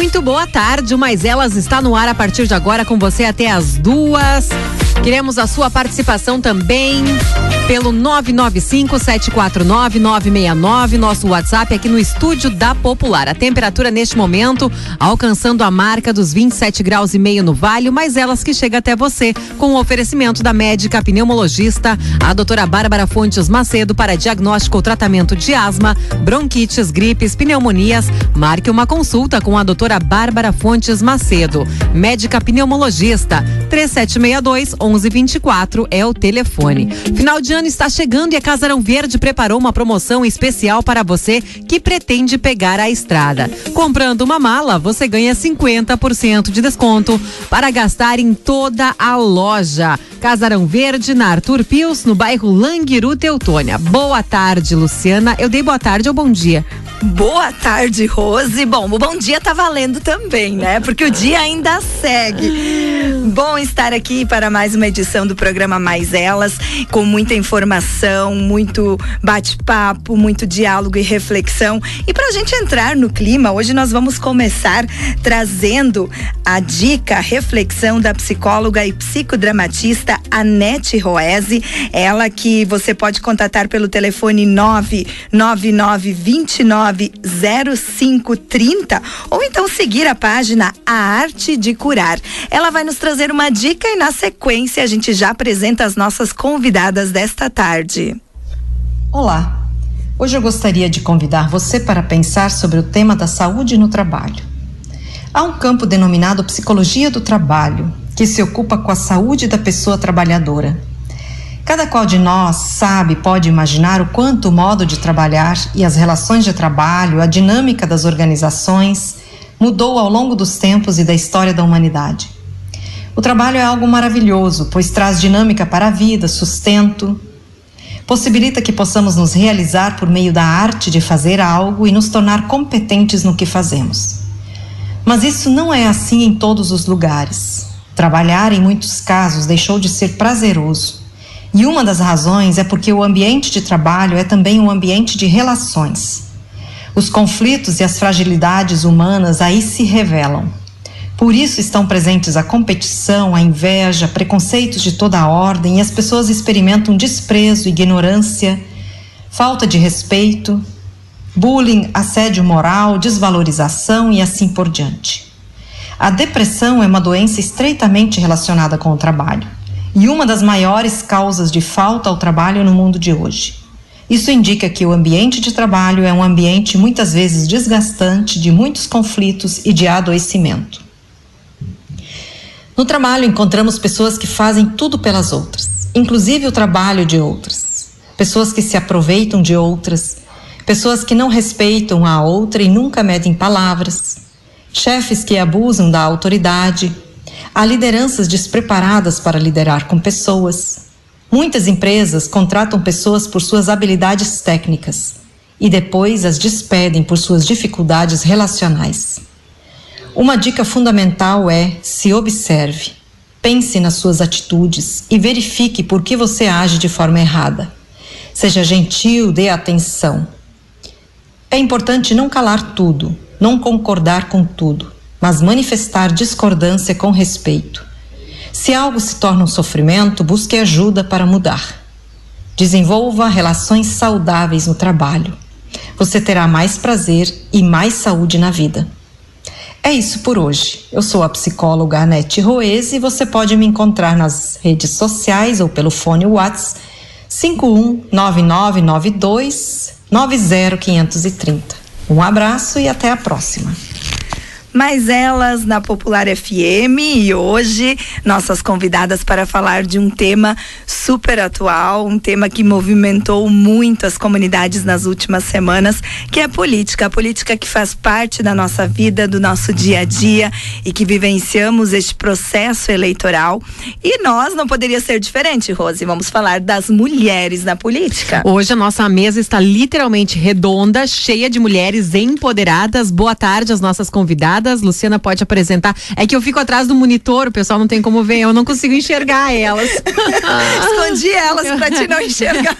Muito boa tarde, mas elas está no ar a partir de agora com você até as duas. Queremos a sua participação também pelo 995-749-969, nosso WhatsApp aqui no estúdio da Popular. A temperatura neste momento alcançando a marca dos 27 graus e meio no Vale, mas elas que chega até você com o oferecimento da médica pneumologista, a doutora Bárbara Fontes Macedo para diagnóstico ou tratamento de asma, bronquites, gripes, pneumonias. Marque uma consulta com a doutora Bárbara Fontes Macedo, médica pneumologista, 3762 1124 é o telefone. Final de ano está chegando e a Casarão Verde preparou uma promoção especial para você que pretende pegar a estrada. Comprando uma mala, você ganha 50% de desconto para gastar em toda a loja. Casarão Verde, na Arthur Pius, no bairro Languiru, Teutônia. Boa tarde, Luciana. Eu dei boa tarde ou bom dia? Boa tarde, Rose. Bom, o bom dia tá valendo também, né? Porque o dia ainda segue. Bom estar aqui para mais uma edição do programa Mais Elas, com muita informação, muito bate-papo, muito diálogo e reflexão. E para a gente entrar no clima, hoje nós vamos começar trazendo a dica, a reflexão da psicóloga e psicodramatista Anete Roese. Ela que você pode contatar pelo telefone 99929 0530 ou então seguir a página A Arte de Curar. Ela vai nos trazer uma dica e na sequência a gente já apresenta as nossas convidadas desta tarde. Olá. Hoje eu gostaria de convidar você para pensar sobre o tema da saúde no trabalho. Há um campo denominado psicologia do trabalho, que se ocupa com a saúde da pessoa trabalhadora Cada qual de nós sabe, pode imaginar o quanto o modo de trabalhar e as relações de trabalho, a dinâmica das organizações mudou ao longo dos tempos e da história da humanidade. O trabalho é algo maravilhoso, pois traz dinâmica para a vida, sustento, possibilita que possamos nos realizar por meio da arte de fazer algo e nos tornar competentes no que fazemos. Mas isso não é assim em todos os lugares. Trabalhar, em muitos casos, deixou de ser prazeroso e uma das razões é porque o ambiente de trabalho é também um ambiente de relações. Os conflitos e as fragilidades humanas aí se revelam. Por isso estão presentes a competição, a inveja, preconceitos de toda a ordem e as pessoas experimentam desprezo, ignorância, falta de respeito, bullying, assédio moral, desvalorização e assim por diante. A depressão é uma doença estreitamente relacionada com o trabalho e uma das maiores causas de falta ao trabalho no mundo de hoje. Isso indica que o ambiente de trabalho é um ambiente muitas vezes desgastante, de muitos conflitos e de adoecimento. No trabalho encontramos pessoas que fazem tudo pelas outras, inclusive o trabalho de outras. Pessoas que se aproveitam de outras, pessoas que não respeitam a outra e nunca medem palavras, chefes que abusam da autoridade, Há lideranças despreparadas para liderar com pessoas. Muitas empresas contratam pessoas por suas habilidades técnicas e depois as despedem por suas dificuldades relacionais. Uma dica fundamental é se observe. Pense nas suas atitudes e verifique por que você age de forma errada. Seja gentil, dê atenção. É importante não calar tudo, não concordar com tudo mas manifestar discordância com respeito. Se algo se torna um sofrimento, busque ajuda para mudar. Desenvolva relações saudáveis no trabalho. Você terá mais prazer e mais saúde na vida. É isso por hoje. Eu sou a psicóloga Anete Roese e você pode me encontrar nas redes sociais ou pelo fone WhatsApp 519992 90530. Um abraço e até a próxima mais elas na Popular FM e hoje nossas convidadas para falar de um tema super atual, um tema que movimentou muito as comunidades nas últimas semanas, que é a política, a política que faz parte da nossa vida, do nosso dia a dia e que vivenciamos este processo eleitoral. E nós não poderia ser diferente, Rose. Vamos falar das mulheres na política. Hoje a nossa mesa está literalmente redonda, cheia de mulheres empoderadas. Boa tarde às nossas convidadas Luciana pode apresentar. É que eu fico atrás do monitor, o pessoal não tem como ver, eu não consigo enxergar elas. Escondi elas para te não enxergar.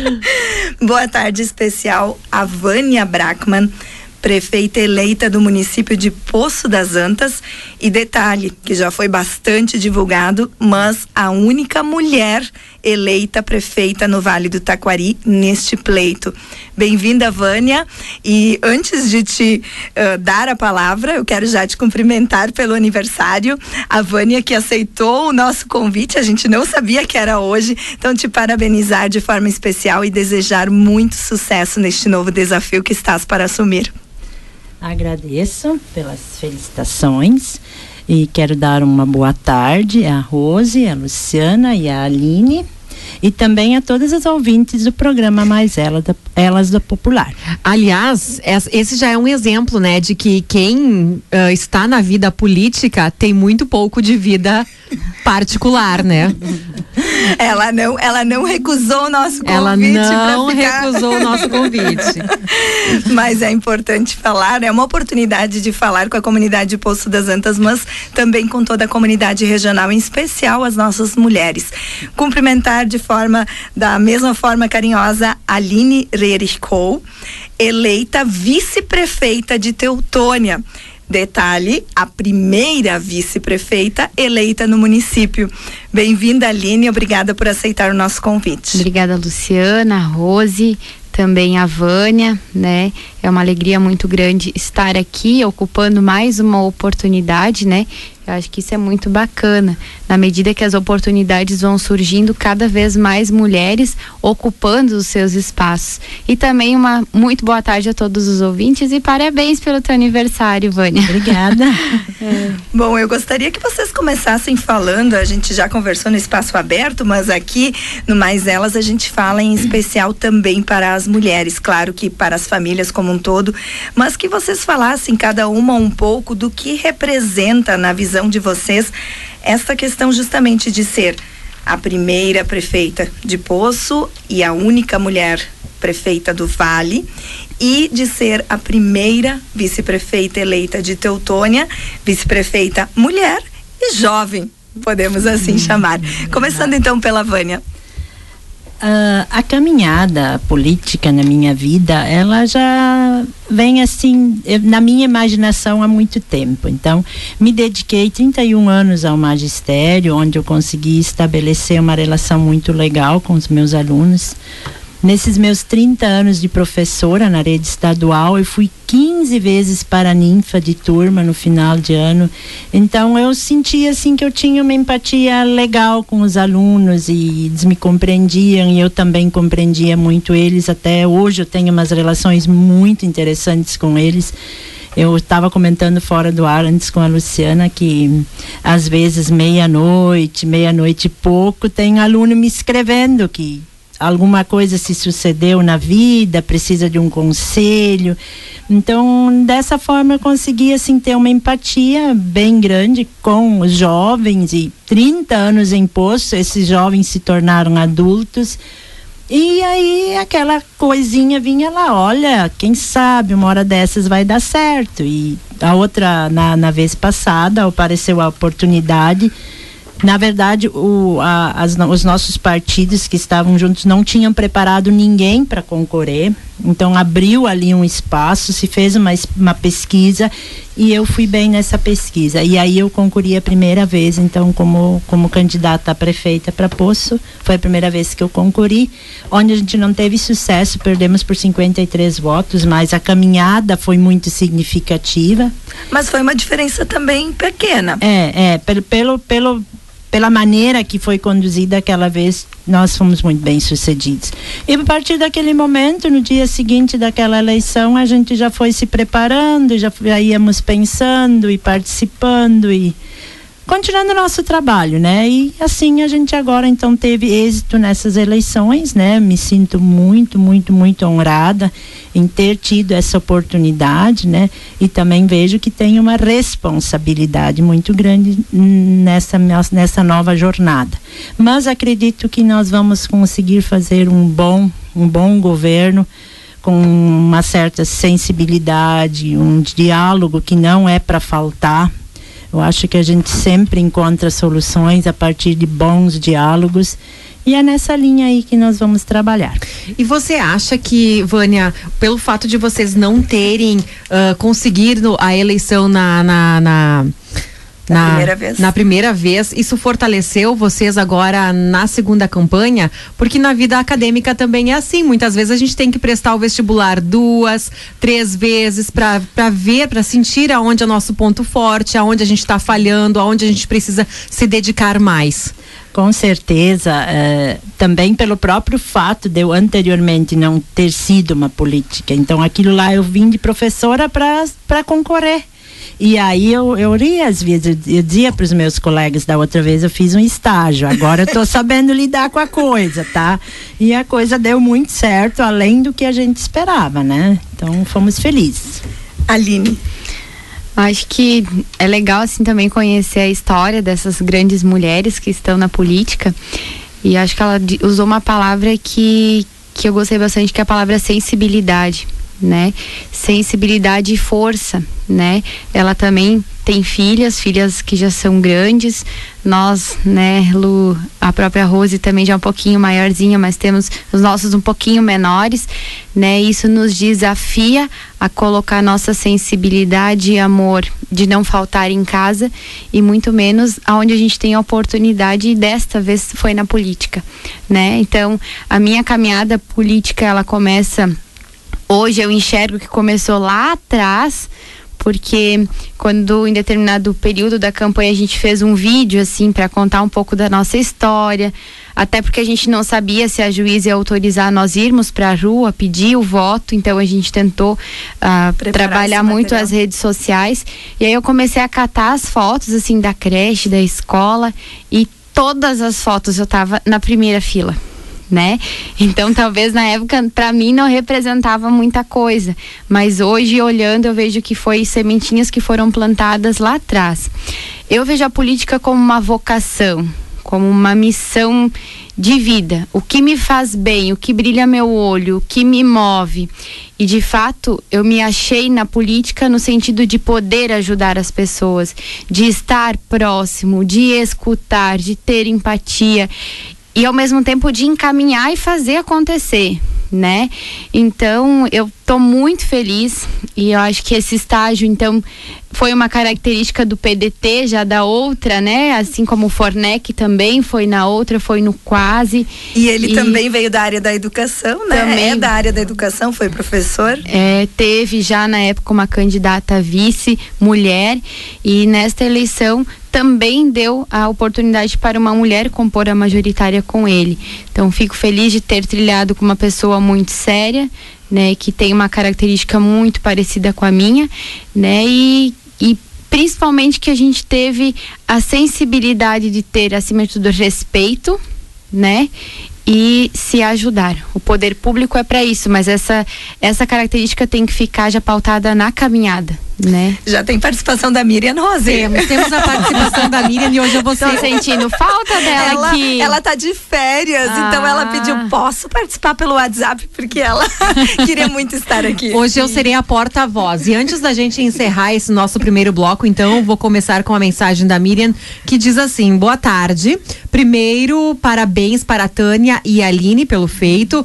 Boa tarde especial a Vânia Brackman prefeita eleita do município de Poço das Antas. E detalhe, que já foi bastante divulgado, mas a única mulher eleita prefeita no Vale do Taquari neste pleito. Bem-vinda, Vânia. E antes de te uh, dar a palavra, eu quero já te cumprimentar pelo aniversário. A Vânia que aceitou o nosso convite, a gente não sabia que era hoje, então te parabenizar de forma especial e desejar muito sucesso neste novo desafio que estás para assumir. Agradeço pelas felicitações e quero dar uma boa tarde à Rose, à Luciana e à Aline e também a todas as ouvintes do programa Mais Ela da, Elas da Popular. Aliás, esse já é um exemplo, né, de que quem uh, está na vida política tem muito pouco de vida particular, né? Ela não, ela não recusou o nosso convite. Ela não ficar... recusou o nosso convite. mas é importante falar, é uma oportunidade de falar com a comunidade de Poço das Antas, mas também com toda a comunidade regional, em especial as nossas mulheres. Cumprimentar de forma, da mesma forma carinhosa, Aline Rericou, eleita vice-prefeita de Teutônia. Detalhe, a primeira vice-prefeita eleita no município. Bem-vinda, Aline, obrigada por aceitar o nosso convite. Obrigada, Luciana, Rose, também a Vânia, né? É uma alegria muito grande estar aqui ocupando mais uma oportunidade, né? Eu acho que isso é muito bacana. Na medida que as oportunidades vão surgindo, cada vez mais mulheres ocupando os seus espaços. E também uma muito boa tarde a todos os ouvintes e parabéns pelo teu aniversário, Vânia. Obrigada. é. Bom, eu gostaria que vocês começassem falando, a gente já conversou no espaço aberto, mas aqui no Mais Elas a gente fala em especial também para as mulheres, claro que para as famílias como um todo, mas que vocês falassem cada uma um pouco do que representa na visão de vocês esta questão justamente de ser a primeira prefeita de Poço e a única mulher prefeita do Vale e de ser a primeira vice-prefeita eleita de Teutônia, vice-prefeita mulher e jovem, podemos assim hum, chamar. Começando então pela Vânia. Uh, a caminhada política na minha vida, ela já vem assim, na minha imaginação há muito tempo. Então, me dediquei 31 anos ao magistério, onde eu consegui estabelecer uma relação muito legal com os meus alunos. Nesses meus 30 anos de professora na rede estadual, eu fui 15 vezes para a ninfa de turma no final de ano. Então eu sentia assim que eu tinha uma empatia legal com os alunos e eles me compreendiam e eu também compreendia muito eles. Até hoje eu tenho umas relações muito interessantes com eles. Eu estava comentando fora do ar antes com a Luciana que às vezes meia-noite, meia-noite e pouco, tem aluno me escrevendo que alguma coisa se sucedeu na vida, precisa de um conselho. Então, dessa forma eu consegui assim ter uma empatia bem grande com os jovens e 30 anos em posto, esses jovens se tornaram adultos. E aí aquela coisinha vinha lá, olha, quem sabe uma hora dessas vai dar certo. E a outra, na, na vez passada, apareceu a oportunidade na verdade, o, a, as, os nossos partidos que estavam juntos não tinham preparado ninguém para concorrer. Então, abriu ali um espaço, se fez uma, uma pesquisa e eu fui bem nessa pesquisa. E aí eu concorri a primeira vez, então, como, como candidata a prefeita para Poço. Foi a primeira vez que eu concorri, onde a gente não teve sucesso, perdemos por 53 votos, mas a caminhada foi muito significativa. Mas foi uma diferença também pequena. É, é, pelo, pelo, pelo pela maneira que foi conduzida aquela vez, nós fomos muito bem sucedidos. E a partir daquele momento, no dia seguinte daquela eleição, a gente já foi se preparando, já, já íamos pensando e participando e continuando nosso trabalho, né? E assim a gente agora então teve êxito nessas eleições, né? Me sinto muito, muito, muito honrada em ter tido essa oportunidade, né? E também vejo que tenho uma responsabilidade muito grande nessa nessa nova jornada. Mas acredito que nós vamos conseguir fazer um bom um bom governo com uma certa sensibilidade, um diálogo que não é para faltar, eu acho que a gente sempre encontra soluções a partir de bons diálogos E é nessa linha aí que nós vamos trabalhar. E você acha que, Vânia, pelo fato de vocês não terem uh, conseguido a eleição na, na, na na, primeira vez. Na primeira vez. Isso fortaleceu vocês agora na segunda campanha? Porque na vida acadêmica também é assim. Muitas vezes a gente tem que prestar o vestibular duas, três vezes para ver, para sentir aonde é o nosso ponto forte, aonde a gente está falhando, aonde a gente precisa se dedicar mais. Com certeza, eh, também pelo próprio fato de eu anteriormente não ter sido uma política. Então, aquilo lá eu vim de professora para concorrer. E aí eu, eu ria às vezes, eu, eu dizia para os meus colegas da outra vez, eu fiz um estágio, agora eu estou sabendo lidar com a coisa, tá? E a coisa deu muito certo, além do que a gente esperava, né? Então fomos felizes. Aline. Acho que é legal assim também conhecer a história dessas grandes mulheres que estão na política. E acho que ela usou uma palavra que, que eu gostei bastante, que é a palavra sensibilidade né? Sensibilidade e força, né? Ela também tem filhas, filhas que já são grandes. Nós, né, Lu, a própria Rose também já é um pouquinho maiorzinha, mas temos os nossos um pouquinho menores, né? Isso nos desafia a colocar nossa sensibilidade e amor de não faltar em casa e muito menos aonde a gente tem a oportunidade e desta vez foi na política, né? Então, a minha caminhada política ela começa hoje eu enxergo que começou lá atrás, porque quando em determinado período da campanha a gente fez um vídeo assim para contar um pouco da nossa história, até porque a gente não sabia se a juíza ia autorizar nós irmos para a rua pedir o voto, então a gente tentou uh, trabalhar muito as redes sociais. E aí eu comecei a catar as fotos assim da creche, da escola. E todas as fotos eu estava na primeira fila né? Então, talvez na época para mim não representava muita coisa, mas hoje olhando eu vejo que foi sementinhas que foram plantadas lá atrás. Eu vejo a política como uma vocação, como uma missão de vida. O que me faz bem, o que brilha meu olho, o que me move. E de fato, eu me achei na política no sentido de poder ajudar as pessoas, de estar próximo, de escutar, de ter empatia e ao mesmo tempo de encaminhar e fazer acontecer, né? Então, eu tô muito feliz e eu acho que esse estágio, então, foi uma característica do PDT, já da outra, né? Assim como o Fornec também foi na outra, foi no quase. E ele e também veio da área da educação, né? Também, é da área da educação, foi professor. É, teve já na época uma candidata vice mulher e nesta eleição também deu a oportunidade para uma mulher compor a majoritária com ele. Então fico feliz de ter trilhado com uma pessoa muito séria, né, que tem uma característica muito parecida com a minha, né, e, e principalmente que a gente teve a sensibilidade de ter acima de tudo respeito, né, e se ajudar. O poder público é para isso, mas essa essa característica tem que ficar já pautada na caminhada, né? Já tem participação da Miriam Rose. Temos, temos a participação da Miriam e hoje eu vou Tô sentindo falta dela ela, aqui. Ela tá de férias, ah. então ela pediu, posso participar pelo WhatsApp, porque ela queria muito estar aqui. Hoje eu serei a porta-voz. E antes da gente encerrar esse nosso primeiro bloco, então, vou começar com a mensagem da Miriam, que diz assim: boa tarde. Primeiro, parabéns para a Tânia e a Aline pelo feito.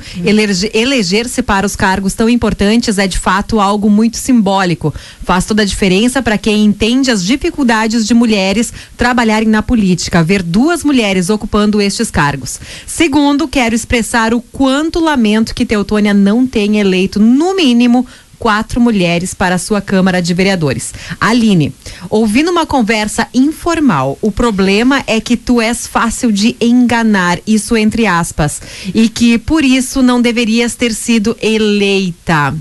Eleger-se para os cargos tão importantes é de fato algo muito simbólico. Faz toda a diferença para quem entende as dificuldades de mulheres trabalharem na política, ver duas mulheres ocupando estes cargos. Segundo, quero expressar o quanto lamento que Teutônia não tenha eleito, no mínimo, quatro mulheres para a sua Câmara de Vereadores. Aline, ouvindo uma conversa informal, o problema é que tu és fácil de enganar, isso entre aspas, e que por isso não deverias ter sido eleita.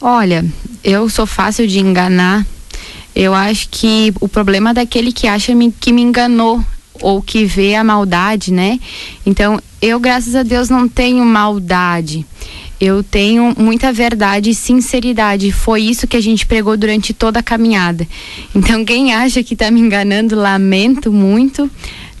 Olha, eu sou fácil de enganar. Eu acho que o problema é daquele que acha que me enganou ou que vê a maldade, né? Então, eu, graças a Deus, não tenho maldade eu tenho muita verdade e sinceridade. Foi isso que a gente pregou durante toda a caminhada. Então, quem acha que está me enganando, lamento muito,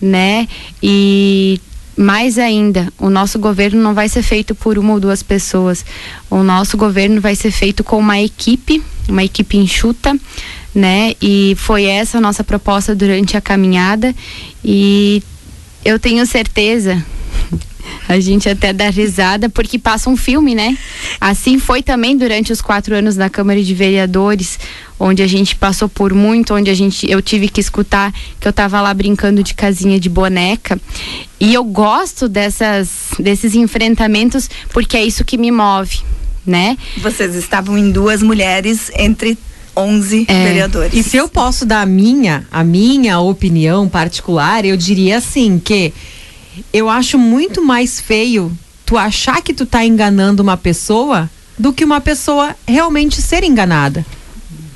né? E mais ainda, o nosso governo não vai ser feito por uma ou duas pessoas. O nosso governo vai ser feito com uma equipe, uma equipe enxuta, né? E foi essa a nossa proposta durante a caminhada e Eu tenho certeza a gente até dá risada porque passa um filme, né? Assim foi também durante os quatro anos na Câmara de Vereadores, onde a gente passou por muito, onde a gente eu tive que escutar que eu tava lá brincando de casinha de boneca. E eu gosto dessas desses enfrentamentos porque é isso que me move, né? Vocês estavam em duas mulheres entre 11 É. vereadores. E se eu posso dar a minha, a minha opinião particular, eu diria assim que eu acho muito mais feio tu achar que tu tá enganando uma pessoa do que uma pessoa realmente ser enganada,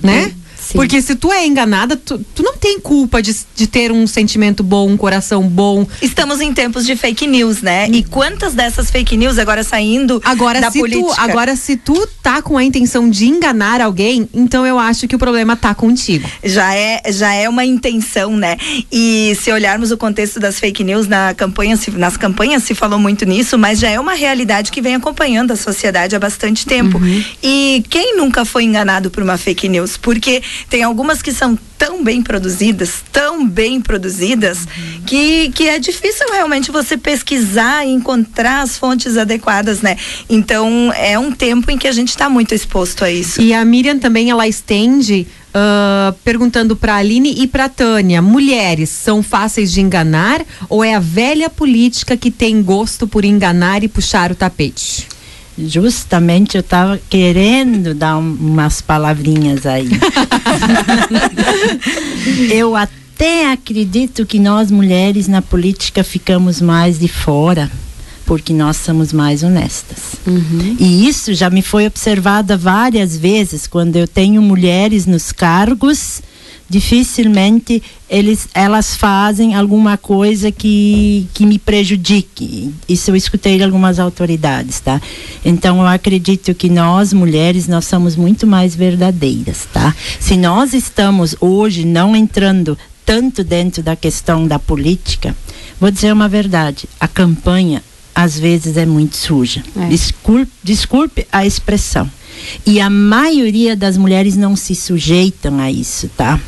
né? Sim. Porque se tu é enganada, tu, tu não tem culpa de, de ter um sentimento bom, um coração bom. Estamos em tempos de fake news, né? E quantas dessas fake news agora saindo Agora da se, política? tu, agora, se tu tá com a intenção de enganar alguém, então eu acho que o problema tá contigo. já é já é uma intenção, né? E se olharmos o contexto das fake news na campanha, se- nas campanhas se falou muito nisso, mas já é uma realidade que vem acompanhando a sociedade há bastante tempo. E quem nunca foi enganado por uma fake news? Porque tem algumas que são tão bem produzidas, tão bem produzidas, que, que é difícil realmente você pesquisar e encontrar as fontes adequadas, né? Então é um tempo em que a gente está muito exposto a isso. E a Miriam também ela estende ah, perguntando para Aline e para Tânia, mulheres são fáceis de enganar ou é a velha política que tem gosto por enganar e puxar o tapete? Justamente eu estava querendo dar um- umas palavrinhas aí. eu até acredito que nós mulheres na política ficamos mais de fora, porque nós somos mais honestas. E isso já me foi observada várias vezes quando eu tenho mulheres nos cargos dificilmente eles, elas fazem alguma coisa que, que me prejudique. Isso eu escutei de algumas autoridades, tá? Então eu acredito que nós mulheres nós somos muito mais verdadeiras, tá? Se nós estamos hoje não entrando tanto dentro da questão da política, vou dizer uma verdade, a campanha às vezes é muito suja. É. Desculpe, desculpe a expressão. E a maioria das mulheres não se sujeitam a isso, tá?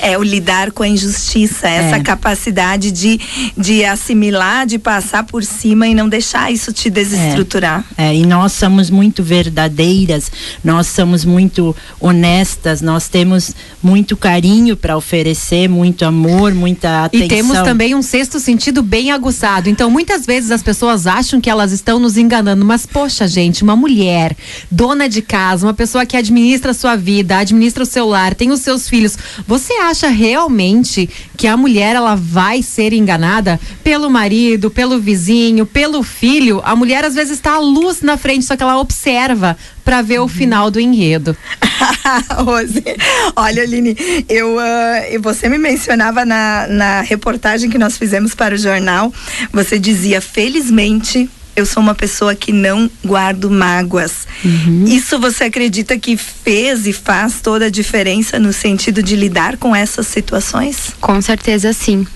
É o lidar com a injustiça, essa É. capacidade de, de assimilar, de passar por cima e não deixar isso te desestruturar. É, e nós somos muito verdadeiras, nós somos muito honestas, nós temos muito carinho para oferecer, muito amor, muita atenção. E temos também um sexto sentido bem aguçado. Então, muitas vezes as pessoas acham que elas estão nos enganando, mas poxa, gente, uma mulher, dona de casa, uma pessoa que administra a sua vida, administra o seu lar, tem os seus filhos, você acha realmente que a mulher ela vai ser enganada pelo marido, pelo vizinho, pelo filho? A mulher às vezes está à luz na frente, só que ela observa para ver o final do enredo. Rose, olha, Aline, eu, e você me mencionava na, na reportagem que nós fizemos para o jornal, você dizia, felizmente. Eu sou uma pessoa que não guardo mágoas. Isso você acredita que fez e faz toda a diferença no sentido de lidar com essas situações? Com certeza sim.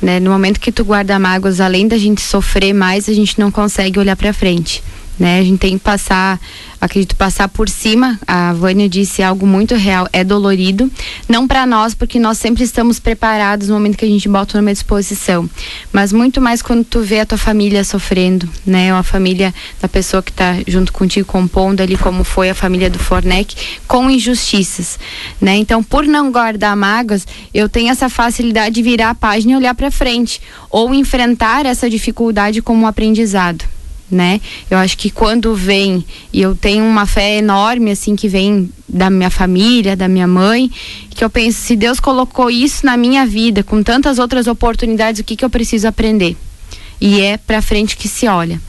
Né? No momento que tu guarda mágoas, além da gente sofrer mais, a gente não consegue olhar para frente. Né? A gente tem que passar, acredito, passar por cima. A Vânia disse algo muito real, é dolorido. Não para nós, porque nós sempre estamos preparados no momento que a gente bota numa disposição. Mas muito mais quando tu vê a tua família sofrendo, né? A família da pessoa que está junto contigo compondo ali, como foi a família do Fornec, com injustiças, né? Então, por não guardar mágoas, eu tenho essa facilidade de virar a página e olhar para frente, ou enfrentar essa dificuldade como um aprendizado né? Eu acho que quando vem e eu tenho uma fé enorme assim que vem da minha família, da minha mãe, que eu penso se Deus colocou isso na minha vida com tantas outras oportunidades, o que que eu preciso aprender? E é para frente que se olha,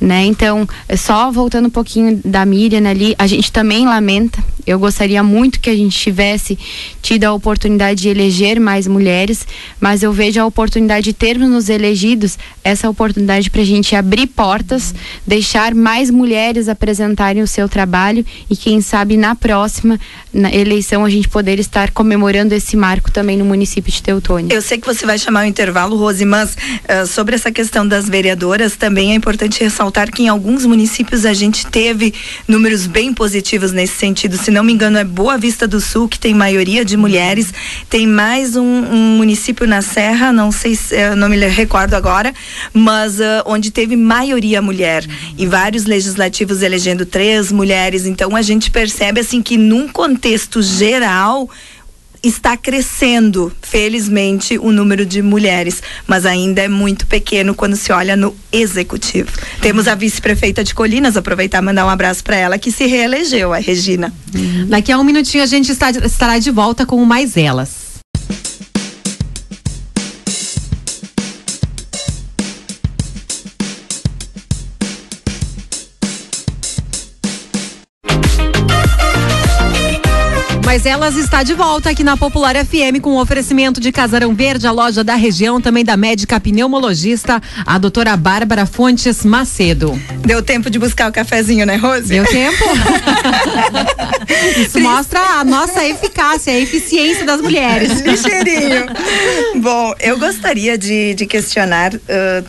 né? Então, só voltando um pouquinho da Miriam ali, a gente também lamenta. Eu gostaria muito que a gente tivesse tido a oportunidade de eleger mais mulheres, mas eu vejo a oportunidade de termos nos elegidos essa oportunidade para a gente abrir portas, deixar mais mulheres apresentarem o seu trabalho e quem sabe na próxima na eleição a gente poder estar comemorando esse marco também no município de Teutônia. Eu sei que você vai chamar o intervalo, Rose, mas ah, sobre essa questão das vereadoras, também é importante ressaltar que em alguns municípios a gente teve números bem positivos nesse sentido. Se não me engano, é Boa Vista do Sul, que tem maioria de mulheres. Tem mais um, um município na Serra, não sei se, não me recordo agora, mas uh, onde teve maioria mulher. E vários legislativos elegendo três mulheres. Então a gente percebe assim que num contexto geral está crescendo, felizmente, o número de mulheres, mas ainda é muito pequeno quando se olha no executivo. Temos a vice-prefeita de Colinas, aproveitar e mandar um abraço para ela, que se reelegeu, a Regina. Daqui a um minutinho a gente está, estará de volta com mais elas. Mas elas está de volta aqui na Popular FM com o oferecimento de Casarão Verde, a loja da região, também da médica pneumologista, a doutora Bárbara Fontes Macedo. Deu tempo de buscar o cafezinho, né, Rose? Deu tempo. Isso mostra a nossa eficácia, a eficiência das mulheres. Ligeirinho. Bom, eu gostaria de, de questionar uh,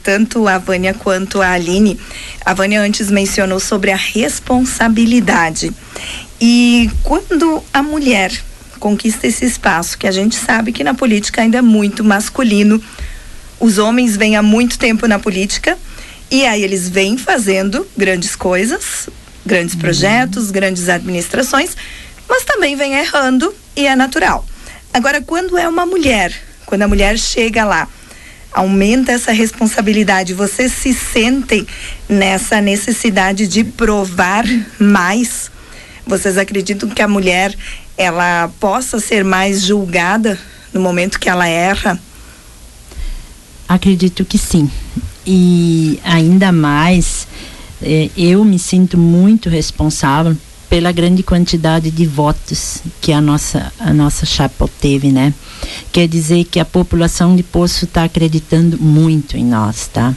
tanto a Vânia quanto a Aline. A Vânia antes mencionou sobre a responsabilidade. E quando a mulher conquista esse espaço, que a gente sabe que na política ainda é muito masculino, os homens vêm há muito tempo na política e aí eles vêm fazendo grandes coisas, grandes uhum. projetos, grandes administrações, mas também vêm errando e é natural. Agora, quando é uma mulher, quando a mulher chega lá, aumenta essa responsabilidade, vocês se sentem nessa necessidade de provar mais vocês acreditam que a mulher ela possa ser mais julgada no momento que ela erra? Acredito que sim. E ainda mais, eh, eu me sinto muito responsável pela grande quantidade de votos que a nossa, a nossa chapa teve, né? Quer dizer que a população de Poço está acreditando muito em nós, tá?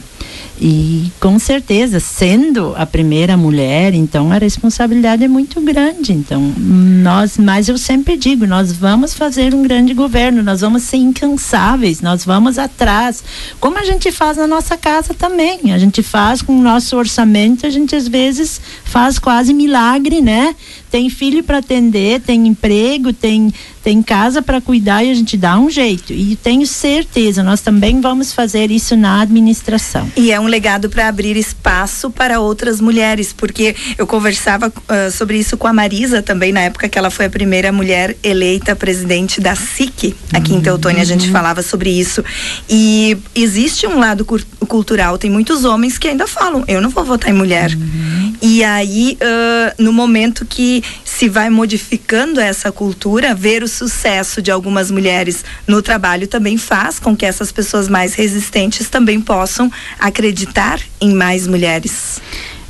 E com certeza, sendo a primeira mulher, então a responsabilidade é muito grande. Então, nós, mas eu sempre digo, nós vamos fazer um grande governo, nós vamos ser incansáveis, nós vamos atrás, como a gente faz na nossa casa também. A gente faz com o nosso orçamento, a gente às vezes faz quase milagre, né? Tem filho para atender, tem emprego, tem tem casa para cuidar e a gente dá um jeito. E tenho certeza, nós também vamos fazer isso na administração. E é um legado para abrir espaço para outras mulheres, porque eu conversava uh, sobre isso com a Marisa também, na época que ela foi a primeira mulher eleita presidente da SIC, aqui uhum. em Teutônia, a gente uhum. falava sobre isso. E existe um lado cultural, tem muitos homens que ainda falam, eu não vou votar em mulher. Uhum. E aí, uh, no momento que se vai modificando essa cultura, ver o sucesso de algumas mulheres no trabalho também faz com que essas pessoas mais resistentes também possam acreditar em mais mulheres.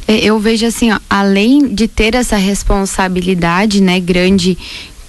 É, eu vejo assim, ó, além de ter essa responsabilidade, né, grande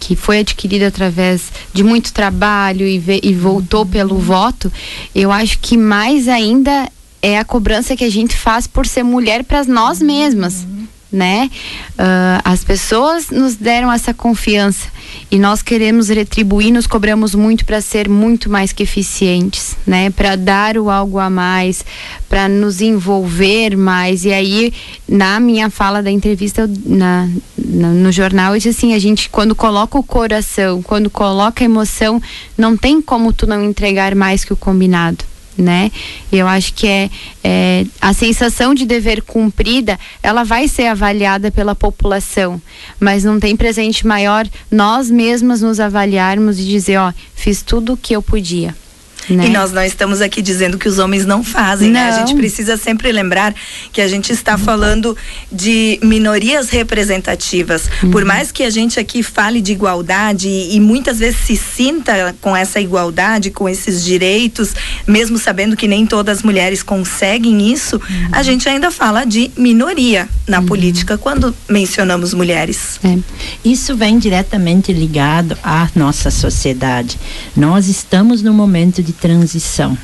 que foi adquirida através de muito trabalho e, e voltou pelo voto, eu acho que mais ainda é a cobrança que a gente faz por ser mulher para nós mesmas né? Uh, as pessoas nos deram essa confiança e nós queremos retribuir, nos cobramos muito para ser muito mais que eficientes, né? Para dar o algo a mais, para nos envolver mais. E aí, na minha fala da entrevista eu, na, na, no jornal, eu disse assim: a gente, quando coloca o coração, quando coloca a emoção, não tem como tu não entregar mais que o combinado né? Eu acho que é, é, a sensação de dever cumprida, ela vai ser avaliada pela população, mas não tem presente maior nós mesmas nos avaliarmos e dizer, ó, fiz tudo o que eu podia. Né? E nós não estamos aqui dizendo que os homens não fazem, não. né? A gente precisa sempre lembrar que a gente está falando de minorias representativas. Uhum. Por mais que a gente aqui fale de igualdade e, e, muitas vezes se sinta com essa igualdade, com esses direitos, mesmo sabendo que nem todas as mulheres conseguem isso, uhum. a gente ainda fala de minoria na uhum. política quando mencionamos mulheres. É. Isso vem diretamente ligado à nossa sociedade. Nós estamos no momento de transição.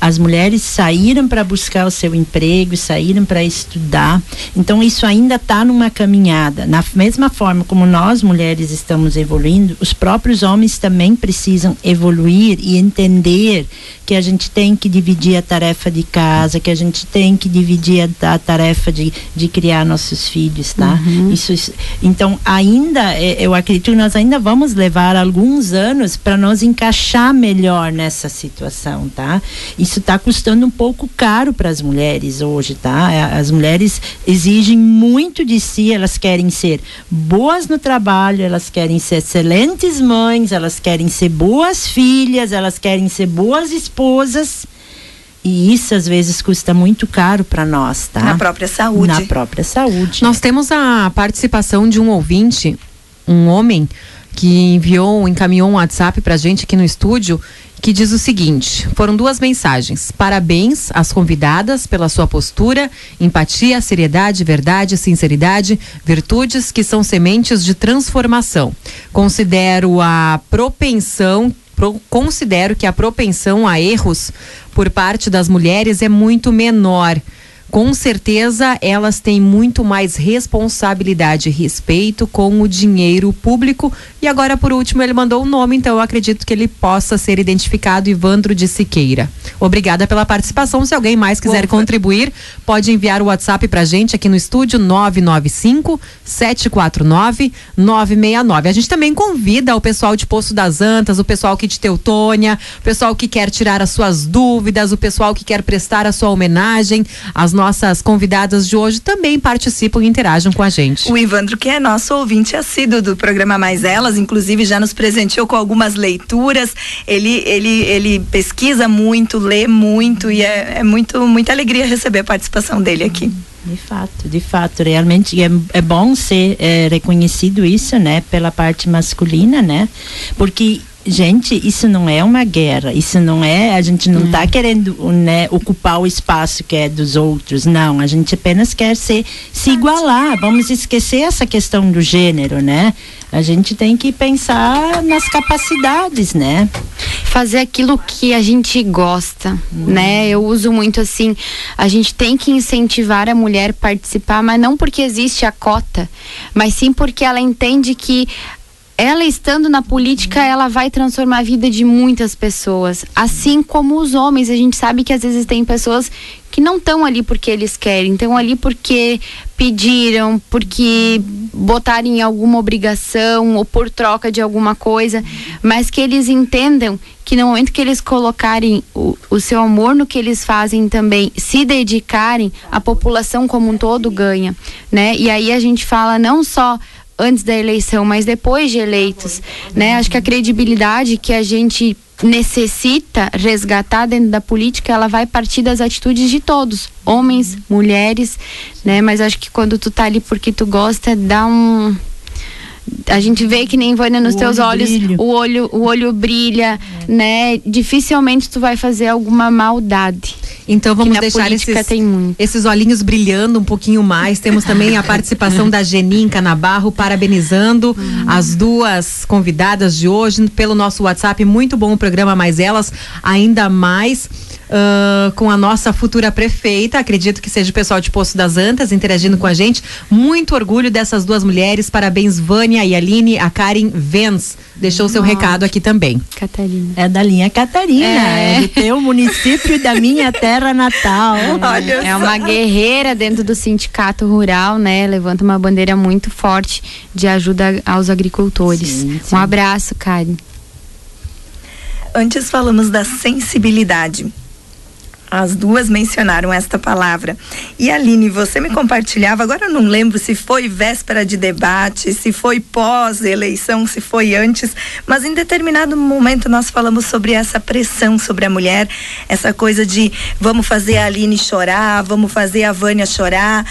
As mulheres saíram para buscar o seu emprego, saíram para estudar. Então isso ainda está numa caminhada. Na mesma forma como nós mulheres estamos evoluindo, os próprios homens também precisam evoluir e entender que a gente tem que dividir a tarefa de casa, que a gente tem que dividir a, a tarefa de, de criar nossos filhos, tá? Uhum. Isso, isso, então ainda é, eu acredito que nós ainda vamos levar alguns anos para nós encaixar melhor nessa situação, tá? Isso está custando um pouco caro para as mulheres hoje, tá? É, as mulheres exigem muito de si, elas querem ser boas no trabalho, elas querem ser excelentes mães, elas querem ser boas filhas, elas querem ser boas esposas esposas. E isso às vezes custa muito caro para nós, tá? Na própria saúde. Na própria saúde. Nós temos a participação de um ouvinte, um homem, que enviou, encaminhou um WhatsApp pra gente aqui no estúdio, que diz o seguinte: foram duas mensagens. Parabéns às convidadas pela sua postura, empatia, seriedade, verdade, sinceridade, virtudes que são sementes de transformação. Considero a propensão pro, considero que a propensão a erros por parte das mulheres é muito menor com certeza elas têm muito mais responsabilidade e respeito com o dinheiro público. E agora, por último, ele mandou o um nome, então eu acredito que ele possa ser identificado Ivandro de Siqueira. Obrigada pela participação. Se alguém mais quiser Opa. contribuir, pode enviar o WhatsApp pra gente aqui no estúdio 995 749 969. A gente também convida o pessoal de Poço das Antas, o pessoal aqui de Teutônia, o pessoal que quer tirar as suas dúvidas, o pessoal que quer prestar a sua homenagem às nossas convidadas de hoje também participam e interagem com a gente. O Ivandro, que é nosso ouvinte assíduo do programa Mais Elas, inclusive já nos presenteou com algumas leituras. Ele, ele, ele pesquisa muito, lê muito e é, é muito, muita alegria receber a participação dele aqui. De fato, de fato, realmente é, é bom ser é, reconhecido isso, né, pela parte masculina, né, porque gente, isso não é uma guerra, isso não é, a gente não está querendo né, ocupar o espaço que é dos outros, não, a gente apenas quer ser, se igualar, vamos esquecer essa questão do gênero, né? A gente tem que pensar nas capacidades, né? Fazer aquilo que a gente gosta, hum. né? Eu uso muito assim, a gente tem que incentivar a mulher a participar, mas não porque existe a cota, mas sim porque ela entende que ela estando na política, ela vai transformar a vida de muitas pessoas. Assim como os homens, a gente sabe que às vezes tem pessoas que não estão ali porque eles querem, estão ali porque pediram, porque botaram em alguma obrigação ou por troca de alguma coisa, mas que eles entendam que no momento que eles colocarem o, o seu amor no que eles fazem também, se dedicarem, a população como um todo ganha, né? E aí a gente fala não só antes da eleição, mas depois de eleitos, né? Acho que a credibilidade que a gente necessita resgatar dentro da política, ela vai partir das atitudes de todos, homens, mulheres, né? Mas acho que quando tu tá ali porque tu gosta, dá um a gente vê que nem Vânia nos o teus olhos, o olho o olho brilha, é. né? Dificilmente tu vai fazer alguma maldade. Então vamos deixar esses, esses olhinhos brilhando um pouquinho mais. Temos também a participação da Geninca Nabarro, parabenizando hum. as duas convidadas de hoje pelo nosso WhatsApp. Muito bom o programa Mais Elas, ainda mais. Uh, com a nossa futura prefeita, acredito que seja o pessoal de Poço das Antas interagindo com a gente. Muito orgulho dessas duas mulheres. Parabéns, Vânia e Aline, a Karen Vens. Deixou o seu recado aqui também. Catarina. É da linha Catarina, é, é do teu município da minha terra natal. É, Olha é uma guerreira dentro do sindicato rural, né? Levanta uma bandeira muito forte de ajuda aos agricultores. Sim, sim. Um abraço, Karen. Antes falamos da sensibilidade as duas mencionaram esta palavra. E Aline, você me compartilhava, agora eu não lembro se foi véspera de debate, se foi pós-eleição, se foi antes, mas em determinado momento nós falamos sobre essa pressão sobre a mulher, essa coisa de vamos fazer a Aline chorar, vamos fazer a Vânia chorar,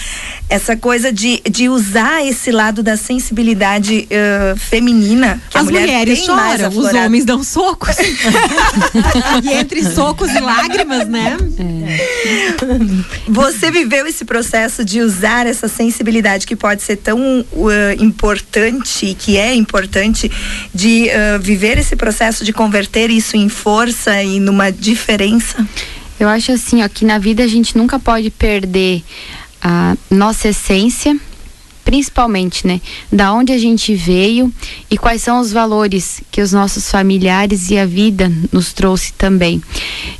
essa coisa de, de usar esse lado da sensibilidade uh, feminina. As mulher mulheres choram, os homens dão socos. e entre socos e lágrimas, né? É. Você viveu esse processo de usar essa sensibilidade que pode ser tão uh, importante, que é importante, de uh, viver esse processo de converter isso em força e numa diferença? Eu acho assim, ó, que na vida a gente nunca pode perder a nossa essência, principalmente, né, da onde a gente veio e quais são os valores que os nossos familiares e a vida nos trouxe também.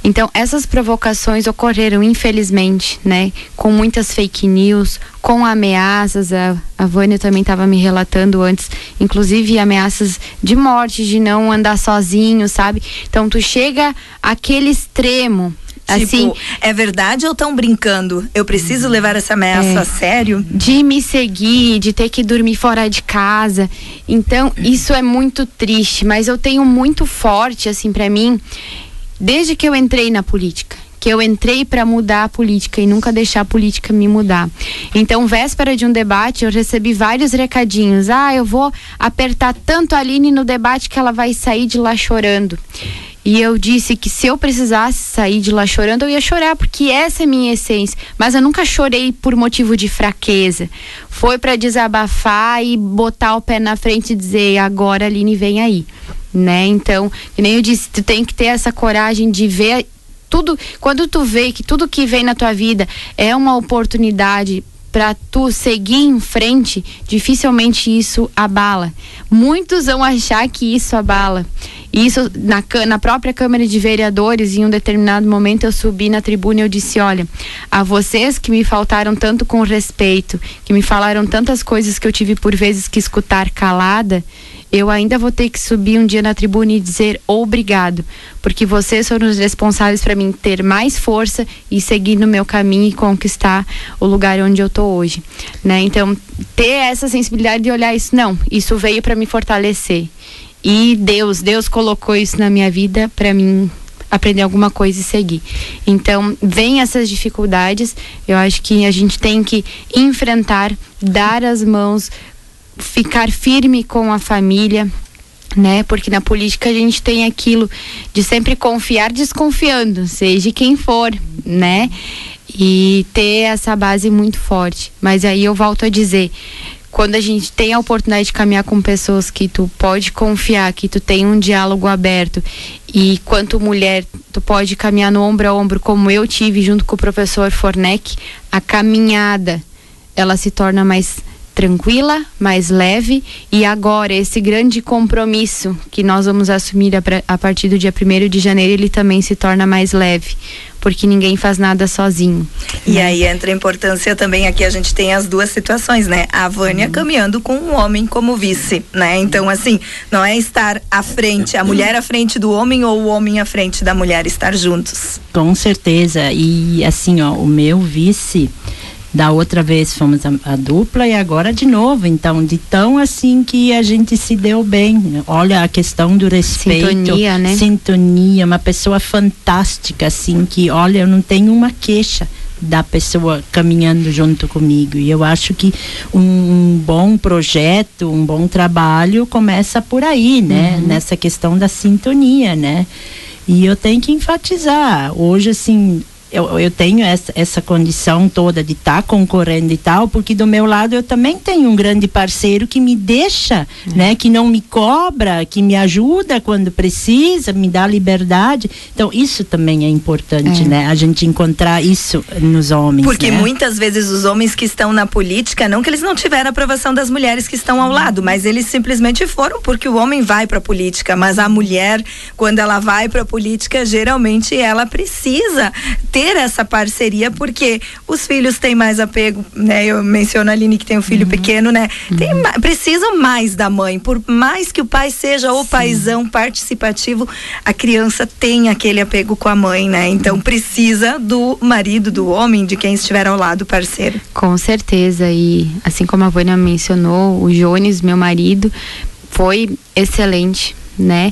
Então, essas provocações ocorreram, infelizmente, né, com muitas fake news, com ameaças. A, a Vânia também estava me relatando antes, inclusive ameaças de morte, de não andar sozinho, sabe? Então, tu chega àquele extremo Tipo, assim, é verdade ou estão brincando? Eu preciso levar essa ameaça É. a sério? de me seguir, de ter que dormir fora de casa. Então, isso é muito triste, mas eu tenho muito forte assim para mim desde que eu entrei na política. Que eu entrei para mudar a política e nunca deixar a política me mudar. Então, véspera de um debate, eu recebi vários recadinhos. Ah, eu vou apertar tanto a Aline no debate que ela vai sair de lá chorando. E eu disse que se eu precisasse sair de lá chorando, eu ia chorar, porque essa é minha essência. Mas eu nunca chorei por motivo de fraqueza. Foi para desabafar e botar o pé na frente e dizer: agora, Aline, vem aí. Né? Então, que nem eu disse, tu tem que ter essa coragem de ver tudo. Quando tu vê que tudo que vem na tua vida é uma oportunidade para tu seguir em frente, dificilmente isso abala. Muitos vão achar que isso abala. Isso na, na própria Câmara de Vereadores, em um determinado momento eu subi na tribuna e eu disse: olha, a vocês que me faltaram tanto com respeito, que me falaram tantas coisas que eu tive por vezes que escutar calada, eu ainda vou ter que subir um dia na tribuna e dizer obrigado, porque vocês foram os responsáveis para mim ter mais força e seguir no meu caminho e conquistar o lugar onde eu tô hoje, né? Então, ter essa sensibilidade de olhar isso, não, isso veio para me fortalecer. E Deus, Deus colocou isso na minha vida para mim aprender alguma coisa e seguir. Então, vem essas dificuldades, eu acho que a gente tem que enfrentar, dar as mãos, ficar firme com a família, né? Porque na política a gente tem aquilo de sempre confiar desconfiando, seja quem for, né? E ter essa base muito forte. Mas aí eu volto a dizer, quando a gente tem a oportunidade de caminhar com pessoas que tu pode confiar, que tu tem um diálogo aberto e quanto mulher tu pode caminhar no ombro a ombro como eu tive junto com o professor Forneck, a caminhada ela se torna mais tranquila, mais leve e agora esse grande compromisso que nós vamos assumir a, a partir do dia 1 de janeiro, ele também se torna mais leve, porque ninguém faz nada sozinho. E aí entra a importância também aqui a gente tem as duas situações, né? A Vânia caminhando com um homem como vice, né? Então assim, não é estar à frente, a mulher à frente do homem ou o homem à frente da mulher, estar juntos. Com certeza. E assim, ó, o meu vice, da outra vez fomos a, a dupla e agora de novo. Então, de tão assim que a gente se deu bem. Olha a questão do respeito. Sintonia, né? Sintonia, uma pessoa fantástica, assim, que, olha, eu não tenho uma queixa da pessoa caminhando junto comigo. E eu acho que um, um bom projeto, um bom trabalho começa por aí, né? Nessa questão da sintonia, né? E eu tenho que enfatizar, hoje assim, eu, eu tenho essa, essa condição toda de estar concorrendo e tal, porque do meu lado eu também tenho um grande parceiro que me deixa, né? Que não me cobra, que me ajuda quando precisa, me dá liberdade. Então isso também é importante, É. né? A gente encontrar isso nos homens, Porque né? muitas vezes os homens que estão na política, não que eles não tiveram a aprovação das mulheres que estão ao lado, mas eles simplesmente foram porque o homem vai para a política, mas a mulher, quando ela vai para a política, geralmente ela precisa ter essa parceria porque os filhos têm mais apego, né? Eu menciono a Aline que tem um filho pequeno, né? Tem ma- precisam mais da mãe, por mais que o pai seja o paizão participativo, a criança tem aquele apego com a mãe, né? Então precisa do marido, do homem, de quem estiver ao lado, parceiro. Com certeza, e assim como a Vânia mencionou, o Jones, meu marido, foi excelente, né?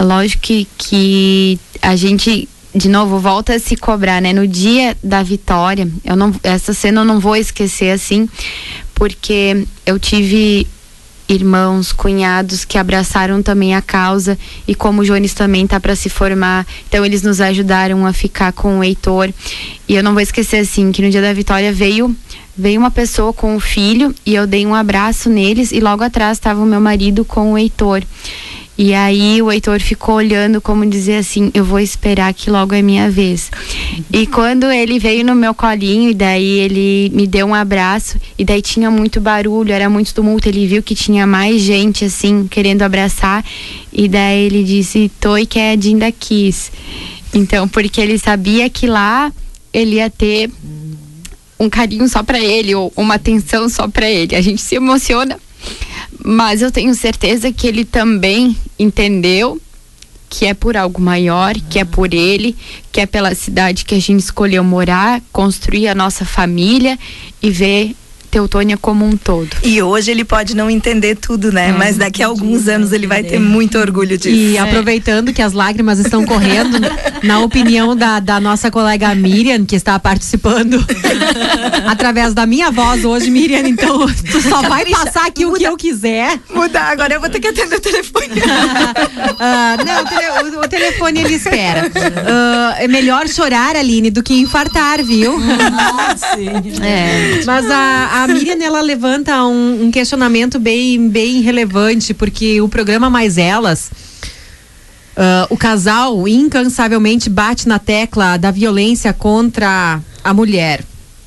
Lógico que, que a gente, de novo, volta a se cobrar, né? No dia da vitória, eu não, essa cena eu não vou esquecer assim, porque eu tive irmãos, cunhados que abraçaram também a causa e como o Jones também tá para se formar, então eles nos ajudaram a ficar com o Heitor. E eu não vou esquecer assim que no dia da vitória veio veio uma pessoa com o filho e eu dei um abraço neles e logo atrás estava o meu marido com o Heitor. E aí o Heitor ficou olhando como dizer assim, eu vou esperar que logo é minha vez. E quando ele veio no meu colinho e daí ele me deu um abraço e daí tinha muito barulho, era muito tumulto, ele viu que tinha mais gente assim querendo abraçar e daí ele disse, Toi que é a Dinda Kiss. Então, porque ele sabia que lá ele ia ter um carinho só para ele ou uma atenção só para ele. A gente se emociona mas eu tenho certeza que ele também entendeu que é por algo maior, que é por ele, que é pela cidade que a gente escolheu morar, construir a nossa família e ver Teutônia como um todo. E hoje ele pode não entender tudo, né? É, Mas daqui a alguns anos ele vai ter muito orgulho disso. E é. aproveitando que as lágrimas estão correndo, na opinião da, da nossa colega Miriam, que está participando através da minha voz hoje, Miriam, então tu só vai passar aqui muda, o que eu quiser. Mudar, agora eu vou ter que atender o telefone. uh, não, o, o, telefone ele espera. Uh, é melhor chorar, Aline, do que infartar, viu? Nossa, é. Mas a, a a Miriam ela levanta um, um, questionamento bem, bem relevante, porque o programa Mais Elas. Uh, o casal incansavelmente bate na tecla da violência contra a mulher.